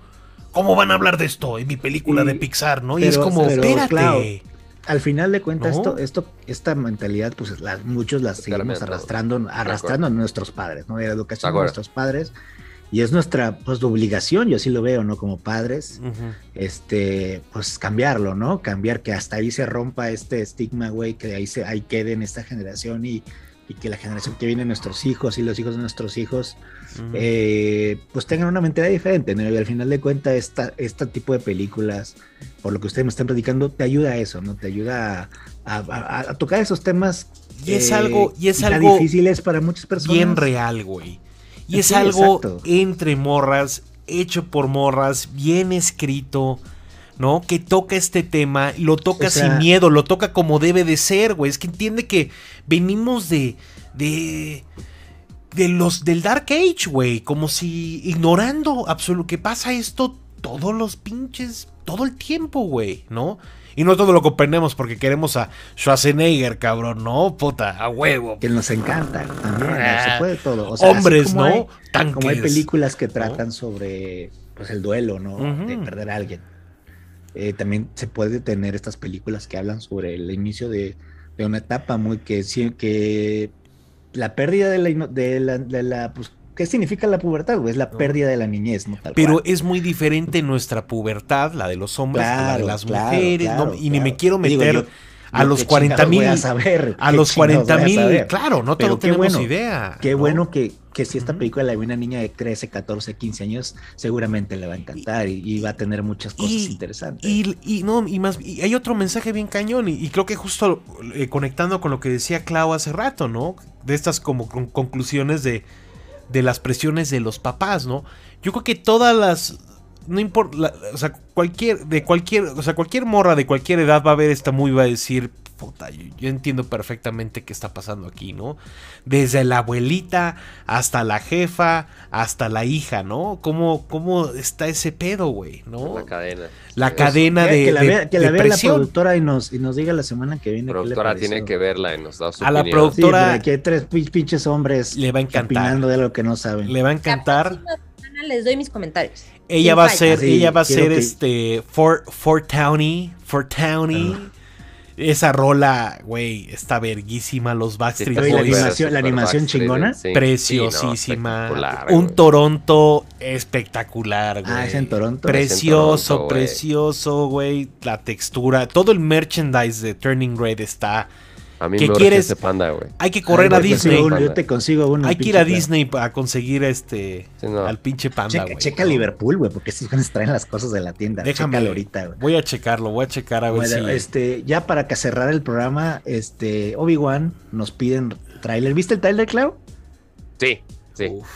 ¿Cómo van a hablar de esto en mi película Sí, de Pixar, no? y es como, pero, espérate. claro, Al final de cuentas, ¿No? esto, esto, esta mentalidad, pues la- muchos las Espérame, seguimos arrastrando, arrastrando a nuestros padres, ¿no? De la educación de nuestros padres. Y es nuestra pues, obligación, yo así lo veo, ¿no? Como padres, este, pues cambiarlo, ¿no? Cambiar que hasta ahí se rompa este estigma, güey, que ahí se ahí quede en esta generación y, y que la generación que viene nuestros hijos y los hijos de nuestros hijos, eh, pues tengan una mentalidad diferente, ¿no? Y al final de cuentas, esta, este tipo de películas, por lo que ustedes me están platicando, te ayuda a eso, ¿no? Te ayuda a, a- a- a tocar esos temas. Y es eh, algo- y es tan algo difíciles para muchas personas. bien real, güey. Y es Sí, algo exacto. entre morras, hecho por morras, bien escrito, ¿no? Que toca este tema, lo toca O sea- sin miedo, lo toca como debe de ser, güey. Es que entiende que venimos de. de. de los. del Dark Age, güey. Como si ignorando absoluto que pasa esto todos los pinches. todo el tiempo, güey, ¿no? Y no todo lo comprendemos porque queremos a Schwarzenegger, cabrón, ¿no? Puta, a huevo. Que nos encanta también, ¿no? Ah, se puede todo. O sea, así Hombres, ¿no? hay- Tanques. como hay películas que tratan sobre pues, el duelo, ¿no? De perder a alguien. Eh, también se puede tener estas películas que hablan sobre el inicio de, de una etapa muy que que la pérdida de la, ino- de la, de la, pues, ¿qué significa la pubertad? güey? Es la pérdida de la niñez, ¿no? Tal Pero cual. es muy diferente nuestra pubertad, la de los hombres, la de las claro, mujeres, claro, ¿no? Y ni me quiero Digo, meter yo- a los qué 40 chingados mil. a saber, A los chingados 40 voy a mil, claro, no Pero tenemos bueno, idea. Qué ¿no? bueno que, que si esta película la ve una niña de 13, 14, 15 años, seguramente le va a encantar y, y va a tener muchas cosas Y- interesantes. Y, y no, y más, y hay otro mensaje bien cañón, y, y creo que justo eh, conectando con lo que decía Clau hace rato, ¿no? De estas como con- conclusiones de, de las presiones de los papás, ¿no? Yo creo que todas las. No importa. O sea, cualquier. De cualquier. O sea, cualquier morra de cualquier edad va a ver esta muy va a decir. Puta, yo, yo entiendo perfectamente qué está pasando aquí, ¿no? Desde la abuelita hasta la jefa, hasta la hija, ¿no? ¿Cómo, cómo está ese pedo, güey? ¿no? La cadena. La cadena que, de, que la vea, que la, vea la presión. productora y nos, y nos diga la semana que viene. La qué le productora tiene que verla y nos da su A la opinión. produ- Sí, aquí hay tres pi- pinches hombres Le va a encantar. opinando de algo que no saben. Le va a encantar. Les doy mis comentarios. Ella va a ser, Sí, ella va a ser que- este Fort, Fort Towny, Fort Towny. Ah. Esa rola, güey, está verguísima. Los Backstreet Oye, la Boys. animación- la animación chingona. Sí, Preciosísima. sí, no, espectacular, un güey. Toronto espectacular, güey. Ah, es en Toronto. Precioso, Toronto, precioso, güey. La textura, todo el merchandise de Turning Red está. A mí ¿Qué me quieres? ese panda, güey. Hay que correr Ay, a Disney. uno, yo te consigo uno. Hay que ir a plan. Disney para conseguir este Sí, no. al pinche panda, Checa, güey. checa. Liverpool, güey, porque si traen las cosas de la tienda. Déjame Chécalo ahorita, güey. Voy a checarlo, voy a checar a ver Bueno, si. este, ya para que cerrar el programa, este, Obi-Wan nos piden tráiler. ¿Viste el tráiler, Clau? Sí, sí. Uf.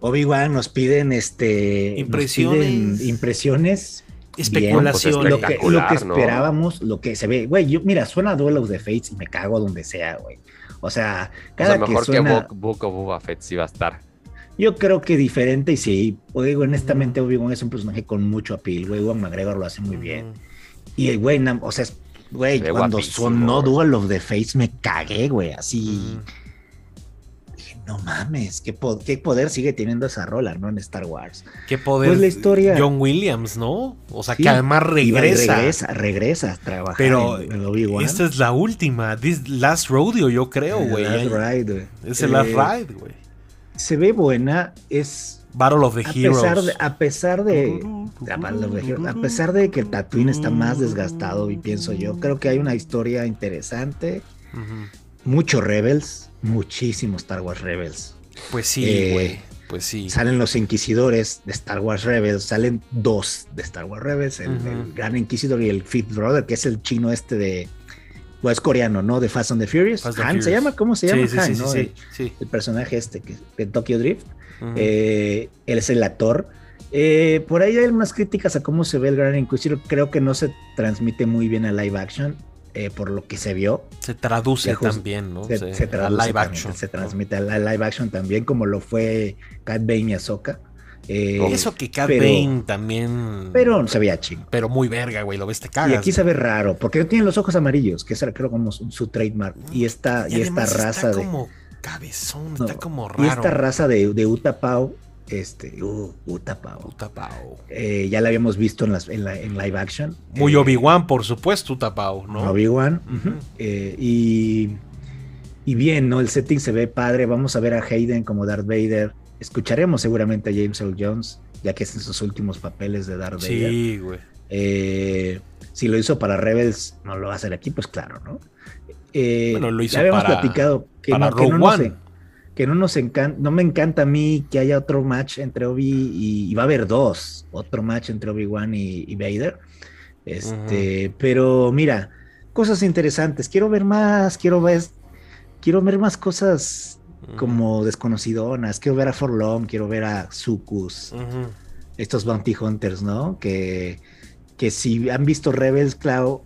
Obi-Wan nos piden este nos Impresiones. piden impresiones. Especulaciones. Bien, Lo que, Espectacular, lo que ¿no? esperábamos, lo que se ve, güey, yo, mira, suena Duel of the Fates y me cago donde sea, güey. O sea, O cada sea, mejor que que, suena, Book, Book of Boba Fett sí va a estar. yo creo que diferente y sí, digo, honestamente Obi-Wan es un personaje con mucho appeal, güey, Ewan McGregor lo hace muy bien. Y, güey, o sea, güey, cuando sonó. Duel of the Fates me cagué, güey, así. Mm. No mames, ¿qué, po- qué poder sigue teniendo esa rola, ¿no? En Star Wars. Qué poder. Pues la historia- John Williams, ¿no? O sea, Sí, que además regresa. regresa, regresa a trabajar Pero en, en Obi-Wan. esta es la última. This last rodeo, yo creo, güey. Last Ride, güey. Es el last Eh, ride, güey. Se ve buena, es Battle of the a Heroes. pesar de, a pesar de [LAUGHS] a pesar de que Tatooine está más desgastado y pienso yo, creo que hay una historia interesante, Ujú. mucho Rebels, muchísimo Star Wars Rebels. Pues sí, Eh. Pues sí. Salen los inquisidores de Star Wars Rebels, salen dos de Star Wars Rebels, el, Gran Inquisidor y el Fifth Brother, que es el chino este de o es coreano, ¿no? De Fast and the Furious. And Han se llama, ¿cómo se llama? sí, Han, sí, ¿no? sí, El, personaje este que de Tokyo Drift. Eh, él es el actor. Eh, por ahí hay unas críticas a cómo se ve el Gran Inquisidor. Creo que no se transmite muy bien a live action, eh, por lo que se vio. se traduce lejos- también, ¿no? Se, se a traduce live también, action. Se ¿no? transmite a la live action también, como lo fue Cat Bane y Ahsoka. Eh, Eso que Cat pero- Bane también. Pero se veía chingo. Pero muy verga, güey. Lo ves, te Y cagas. aquí se ve raro, porque no tiene los ojos amarillos, que es creo como su, su trademark. Y esta, y, esta además raza está de. como cabezón, no, está como y raro. esta raza de, de Utapau Este, uh, Utapau. Puta pao. Eh, ya la habíamos visto en, las, en, la- en live action. Muy Eh, Obi-Wan, por supuesto, Utapau, ¿no? Obi-Wan. Eh, y, y bien, ¿no? El setting se ve padre. Vamos a ver a Hayden como Darth Vader. Escucharemos seguramente a James Earl Jones, ya que es en sus últimos papeles de Darth Vader. Sí, güey. Si lo hizo para Rebels, no lo va a hacer aquí, pues claro, ¿no? Bueno, lo hizo ya habíamos para- platicado que para no, que no Rogue One. en- que no nos encanta, no me encanta a mí que haya otro match entre Obi y, y va a haber dos, otro match entre Obi-Wan y, y Vader. Este, pero mira, cosas interesantes. Quiero ver más, quiero ver, quiero ver más cosas como desconocidonas. Quiero ver a Forlom, quiero ver a Sucus estos bounty hunters, ¿no? Que, que si han visto Rebels, claro,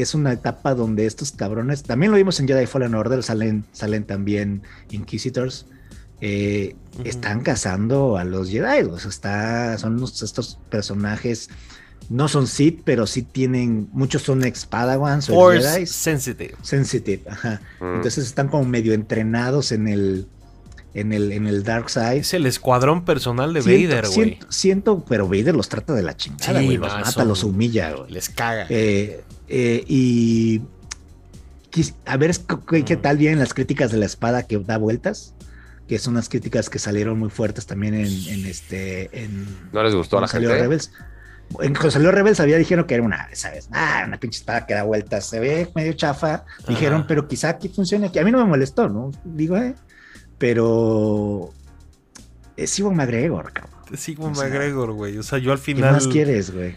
es una etapa donde estos cabrones, también lo vimos en Jedi Fallen Order, salen, salen también Inquisitors, eh, están cazando a los Jedi, o sea, está, son unos- estos personajes, no son Sith, pero sí tienen, muchos son ex-Padawans o Force Jedi. sensitive. Sensitive, ajá. Mm. Entonces están como medio entrenados en el, en el, en el Dark Side. Es el escuadrón personal de Siento- Vader, güey. Siento, siento, pero Vader los trata de la chingada, Sí, güey. Los no, mata, son- los humilla, güey. Les caga. Eh, eh, y a ver es qué, qué tal vienen las críticas de la espada que da vueltas, que son unas críticas que salieron muy fuertes también en, en este, en ¿No les gustó a la salió gente? Rebels. En cuando salió Rebels había dijeron que era una, ¿sabes? Ah, una pinche espada que da vueltas, se ve medio chafa. Dijeron, Ajá. pero quizá aquí funcione aquí. A mí no me molestó, ¿no? Digo, eh, pero es Iwan McGregor, cabrón. Sí, como o sea, McGregor, güey. O sea, yo al ¿Qué final. más quieres, güey?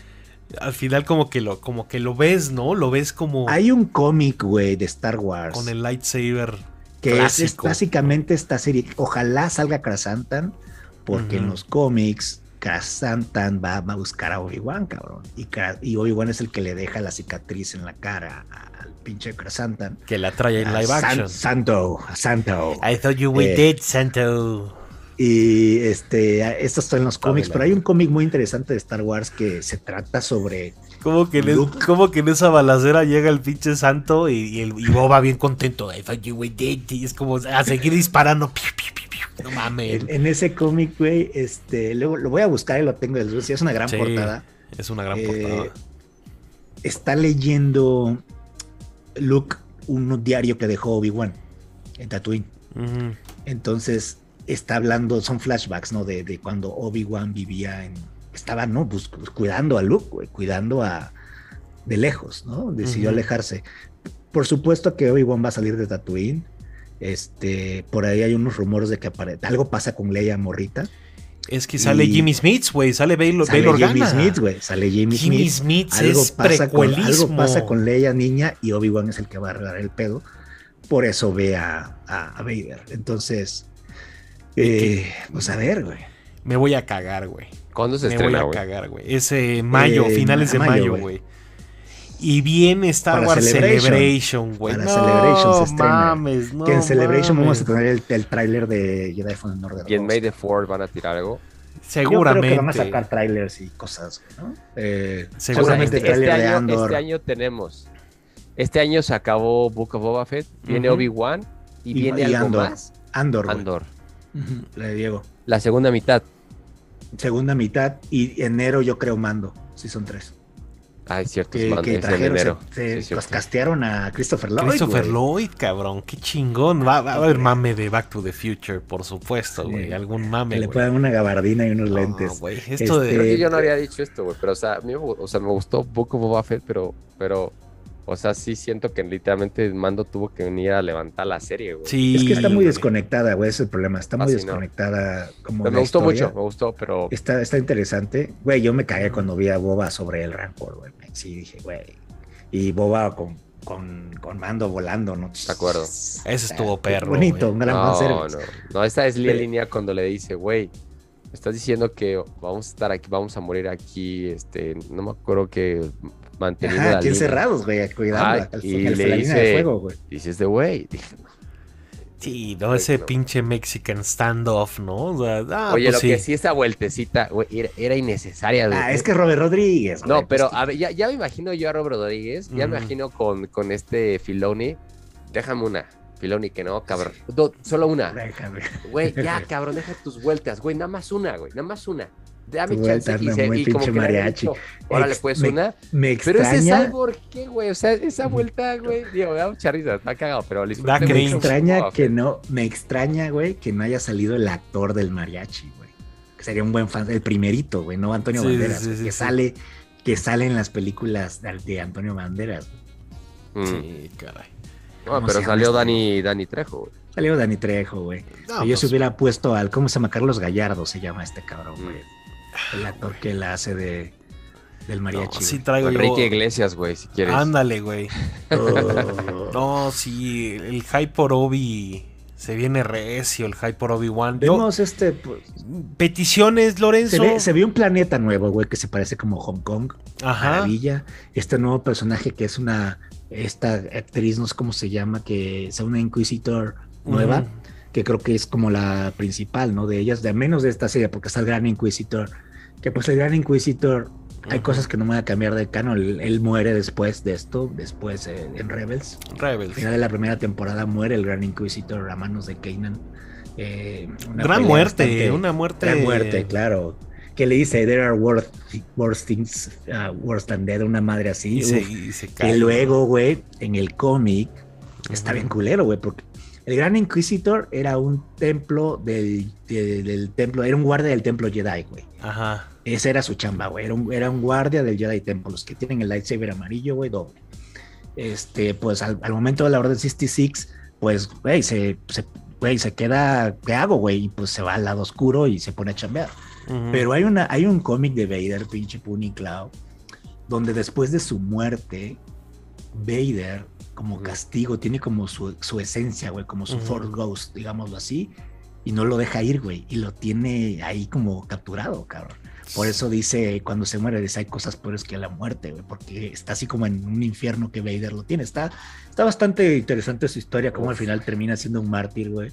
Al final, como que lo, como que lo ves, ¿no? Lo ves como Hay un cómic, güey, de Star Wars. con el lightsaber. que es- básicamente esta serie. Ojalá salga Krasantan, porque en los cómics Krasantan va, va a buscar a Obi-Wan, cabrón. Y, y Obi-Wan es el que le deja la cicatriz en la cara al pinche Krasantan. Que la trae en live San- action. Santo, a Santo. I thought you were Eh, dead, Santo. Y este, estos son los cómics, pero hay un cómic muy interesante de Star Wars que se trata sobre Como que, en como que en esa balacera llega el pinche santo y, y el, y Boba bien contento. Y es como a seguir disparando. No mames. en, en ese cómic, güey, este, luego lo voy a buscar y lo tengo, es una gran Sí, portada. Es una gran Eh, portada. está leyendo Luke un diario que dejó Obi-Wan en Tatooine. Entonces está hablando, son flashbacks, ¿no? De, de cuando Obi-Wan vivía en. Estaba, ¿no? Pues, cuidando a Luke, güey, cuidando a. de lejos, ¿no? Decidió alejarse. Por supuesto que Obi-Wan va a salir de Tatooine. Este, por ahí hay unos rumores de que apare- algo pasa con Leia Morrita. Es que sale y- Jimmy Smith, güey. Sale Bail, Sale Bail Jimmy. Smith, güey. Sale Jimmy, Jimmy Smith. Smith algo es pasa, con, algo pasa con Leia niña y Obi-Wan es el que va a arreglar el pedo. Por eso ve a, a- a Vader. Entonces, eh, pues a ver, güey. Me voy a cagar, güey. ¿Cuándo se Me voy estrena, a güey? cagar, güey. Ese mayo, Eh, finales de mayo, güey. Y viene Star Para Wars Celebration. Güey. Para no Celebration se estrena. mames, no que en Celebration mames. vamos a tener el, el tráiler de Jedi Fallen Order. ¿Y en 2. May the Fourth van a tirar algo? Seguramente. Yo creo que van a sacar trailers y cosas, güey, ¿no? Eh, Seguramente. O sea, seguramente este, este de año, Andor. este año tenemos. Este año se acabó Book of Boba Fett, viene. Obi-Wan y, Y- viene y algo Andor. más. Andor. Andor. La de Diego. La segunda mitad. Segunda mitad y enero yo creo mando. Sí, son tres. Ah, es cierto, Que, que trajeron, enero. se, se- Sí, es pues cierto. castearon a Christopher Lloyd. Christopher güey. Lloyd, cabrón. Qué chingón. Va, va a haber mame de Back to the Future, por supuesto, Sí. güey. Algún Que mame, le güey. ponen una gabardina y unos No, lentes. Esto Este, Creo de. que yo no había dicho esto, güey, pero o sea, a mí o sea, me gustó of Boba Fett, pero, pero, o sea, sí siento que literalmente mando tuvo que venir a levantar la serie, güey. Sí. Es que está muy desconectada, güey, ese es el problema. Está muy Así no. desconectada. Como me gustó historia. mucho, me gustó, pero Está, está interesante. Güey, yo me cagué cuando vi a Boba sobre el Rancor, güey. Sí, dije, güey. Y Boba con, con, con mando volando, ¿no? De acuerdo. Ese estuvo perro, Bonito, güey. un gran no, no, no, esta es la Pero- línea cuando le dice, güey, me estás diciendo que vamos a estar aquí, vamos a morir aquí, este, no me acuerdo que manteniendo Ajá, la aquí línea. encerrados, güey, cuidando Ajá, al- y le la línea de dice- fuego, güey. Dices de güey, Sí, no, ese no. pinche Mexican standoff, ¿no? O sea, ah, Oye, pues lo sí. que sí, esa vueltecita, güey, era, era innecesaria, güey. Ah, es que Robert Rodríguez, güey, No, pues, pero a ver, ya, ya me imagino yo a Robert Rodríguez, ya me imagino con, con este Filoni. Déjame una. Filoni que no, cabrón. Do- solo una. Déjame. Güey, ya, [LAUGHS] cabrón, deja tus vueltas, güey, nada más una, güey, nada más una. Dame Tu chance vuelta, y, no, se- muy y como que mariachi. dicho, órale, Ex- pues me- una. Me Pero ese extraña, Cyborg, ¿qué, güey? O sea, esa vuelta, güey, digo, me da mucha risa, está cagado, pero le Da me extraña Oh, que no, me extraña, güey, que no haya salido el actor del mariachi, güey. Que sería un buen fan, el primerito, güey, no Antonio Sí, Banderas, sí, güey, sí, que sí. sale, que sale en las películas de, de Antonio Banderas. Mm. Sí, caray. No, ¿Cómo pero se salió este? Dani, Dani Trejo, güey. Salió Dani Trejo, güey. No, Yo se pues, hubiera puesto al, ¿cómo se llama? Carlos Gallardo se llama este cabrón, Mm. El actor que la hace de del no, mariachi. sí güey. traigo yo- Enrique Iglesias, güey, si quieres. Ándale, güey. Oh. No, sí, el hype por Obi se viene recio, el hype por Obi-Wan. Yo- Vemos este, pues, Peticiones, Lorenzo. se ve, se ve un planeta nuevo, güey, que se parece como Hong Kong. Ajá. Maravilla. Este nuevo personaje que es una, esta actriz, no sé cómo se llama, que es una Inquisitor nueva. Que creo que es como la principal, ¿no? De ellas, de menos de esta serie, porque está el Gran Inquisitor. Que pues el Gran Inquisitor, hay cosas que no me voy a cambiar de canon. Él, él muere después de esto, después eh, en Rebels. Al Rebels. final de la primera temporada muere el Gran Inquisitor a manos de Kanan. Eh, una Gran muerte, bastante- una muerte. Gran muerte, claro. Que le dice, there are worse, worse things, uh, worse than dead, una madre así. Y se, y se Y luego, güey, en el cómic, está bien culero, güey, porque el Gran Inquisitor era un templo del, de- del templo, era un guardia del templo Jedi, güey. Ajá. Esa era su chamba, güey. Era un, era un guardia del Jedi Temple, los que tienen el lightsaber amarillo, güey, doble. Este, pues al, al momento de la Orden 66, pues, güey, se, se, güey, se queda, ¿qué hago, güey? Y pues se va al lado oscuro y se pone a chambear. Pero hay, una, hay un cómic de Vader, pinche Puni Cloud, donde después de su muerte, Vader, como castigo, tiene como su, su esencia, güey, como su Ujú. Force Ghost, digámoslo así, y no lo deja ir, güey, y lo tiene ahí como capturado, cabrón. Por eso dice, cuando se muere, dice, hay cosas peores que la muerte, güey, porque está así como en un infierno que Vader lo tiene. Está, está bastante interesante su historia, como al final termina siendo un mártir, güey.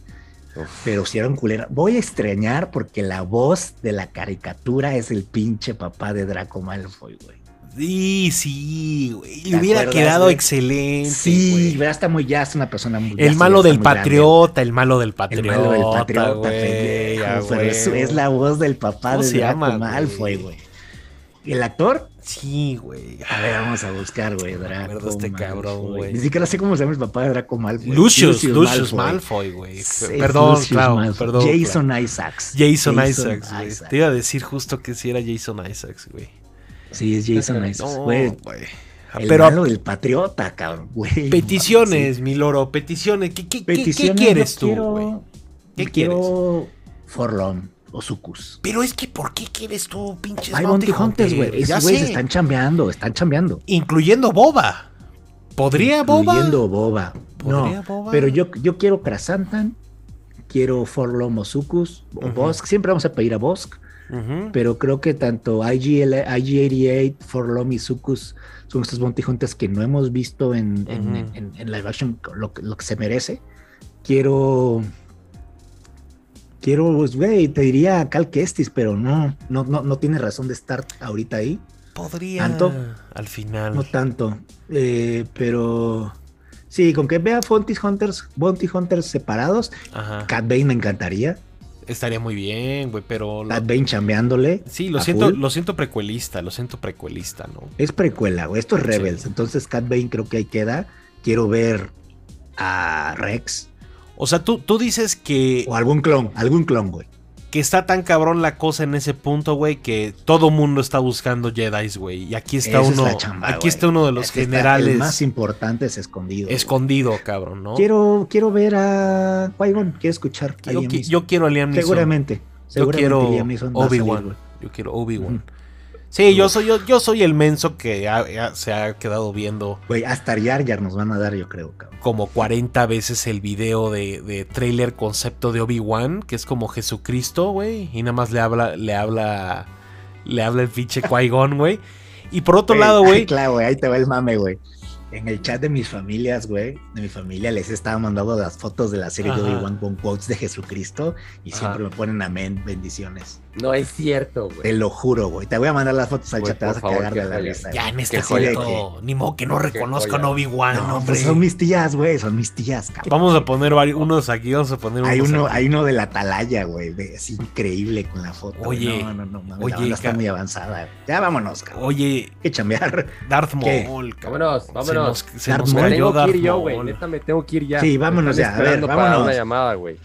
Uf. Pero si era un culera. Voy a extrañar porque la voz de la caricatura es el pinche papá de Draco Malfoy, güey. Sí, sí, güey. ¿Te Le hubiera acuerdas, quedado güey? excelente. Sí, güey. está muy, ya es una persona muy. El malo del grande. patriota, el malo del El patriota. malo del patriota, güey, es, la voz del papá ¿Cómo de se Draco llama? Malfoy, güey. ¿El actor? Sí, güey. A ver, vamos a buscar, güey. Draco este cabrón, güey. Ni siquiera sé cómo se llama el papá de Draco Malfoy. Lucius, Lucius Malfoy, güey. Perdón, Lucius claro, Malfoy. perdón. Jason claro. Isaacs. Jason, Isaacs, güey. Isaacs. Te iba a decir justo que sí era Jason Isaacs, güey. Sí, es Jason Isaacs. No, güey. güey. El Pero malo del patriota, cabrón, güey. peticiones, mi loro, peticiones. ¿Qué, quieres tú, quiero- güey? ¿Qué yo quiero Forlom o Sucus. Pero es que, ¿por qué quieres tú, pinches Hay Bounty Hunters, güey. Esos güeyes están chambeando, están chambeando. Incluyendo Boba. ¿Podría Boba? Incluyendo Boba. ¿Podría No, Boba? pero yo, yo quiero Krasantan, quiero Forlom o Sucus, o. Bosk. Siempre vamos a pedir a Bosk, Pero creo que tanto IG, IG-88, Forlom y Sucus son estos Bounty Hunters que no hemos visto en, en live action lo, que- lo que se merece. Quiero. Quiero, pues, güey, te diría Cal Kestis, pero no, no, no, no tiene razón de estar ahorita ahí. Podría. ¿Tanto? Al final. No tanto. Eh, pero sí, con que vea Bounty Hunters, Bounty Hunters separados, Ajá. Cat Bane me encantaría. Estaría muy bien, güey, pero. lo- Cat Bane chambeándole. Sí, lo siento, full. lo siento precuelista, lo siento precuelista, ¿no? Es precuela, güey. Esto es Sí. Rebels. Entonces Cat Bane creo que ahí queda. Quiero ver a Rex O sea, tú, tú dices que, o algún clon, algún clon, güey. Que está tan cabrón la cosa en ese punto, güey, que todo mundo está buscando Jedi, güey. Y aquí está Esa uno. chamba, aquí está uno de los generales El más importante es escondido. escondido, cabrón, ¿no? Quiero, quiero ver a Qui-Gon. Quiero escuchar. yo, quiero a Liam Neeson. Seguramente. Yo quiero Obi-Wan. Yo quiero Obi-Wan. Sí, yo soy, yo, yo soy el menso que ha- ha- se ha quedado viendo Güey, hasta Yar Yar nos van a dar, yo creo, cabrón. como 40 veces el video de, de trailer concepto de Obi-Wan, que es como Jesucristo, güey, y nada más le habla, le habla, le habla el pinche Qui-Gon, güey. Y por otro lado, güey, [LAUGHS] Claro, güey, ahí te va el mame, güey. En el chat de mis familias, güey, de mi familia, les estaba mandando las fotos de la serie de. Obi-Wan con quotes de Jesucristo y Ajá. siempre me ponen amén, bendiciones. No es cierto, Te güey. lo juro, güey. Te voy a mandar las fotos al chat, te vas a cagar de la risa. Ya en este punto, ni modo que no reconozcan. Obi-Wan, No, hombre. pues son mis tías, güey, son mis tías, cabrón. Vamos a poner vari- unos aquí, vamos a poner Hay unos uno, aquí. hay uno de la atalaya, güey. Es increíble con la foto. Oye, no, no, no, mames, oye, la banda está muy avanzada. güey. Ya vámonos, cabrón. Oye, Hay que chambear. Darth ¿Qué? Maul, cabrón. Vámonos, Se vámonos. nos, se Darth nos Maul. Tengo que Darth ir yo, güey. Neta, me tengo que ir ya. Sí, vámonos ya, a ver, vámonos. una llamada, güey.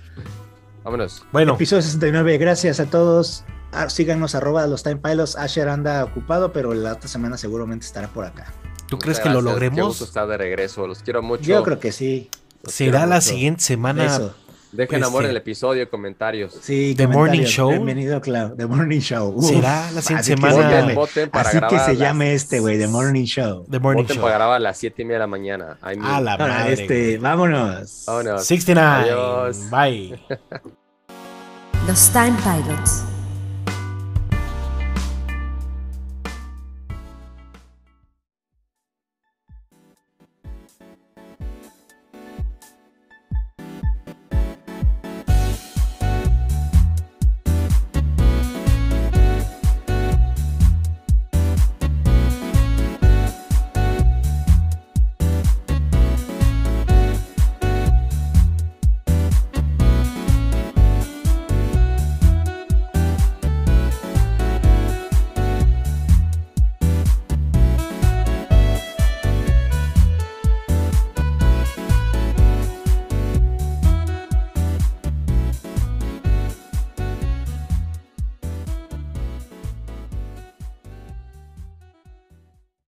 Vámonos. Bueno, Episodio 69, gracias a todos. Ah, síganos arroba los Time Pilots. Asher anda ocupado, pero la otra semana seguramente estará por acá. ¿tú Muchas crees que lo gracias, Qué gusto logremos? estar de regreso. Los quiero mucho. Yo creo que sí. Los Será la mucho. siguiente semana. Eso. Dejen amor Este- en el episodio, comentarios. Sí, The comentarios. Morning Show. Bienvenido, Clau. The Morning Show. Uf, Será la siguiente que semana. se Voten, para Así que se las- llame este, güey, The Morning Show. The Morning Voten Show. para grabar a las 7 y media de la mañana. I mean, A la Ahora, madre. este, vámonos. Vámonos. 69. Adiós. Bye. [LAUGHS] Los Time Pilots.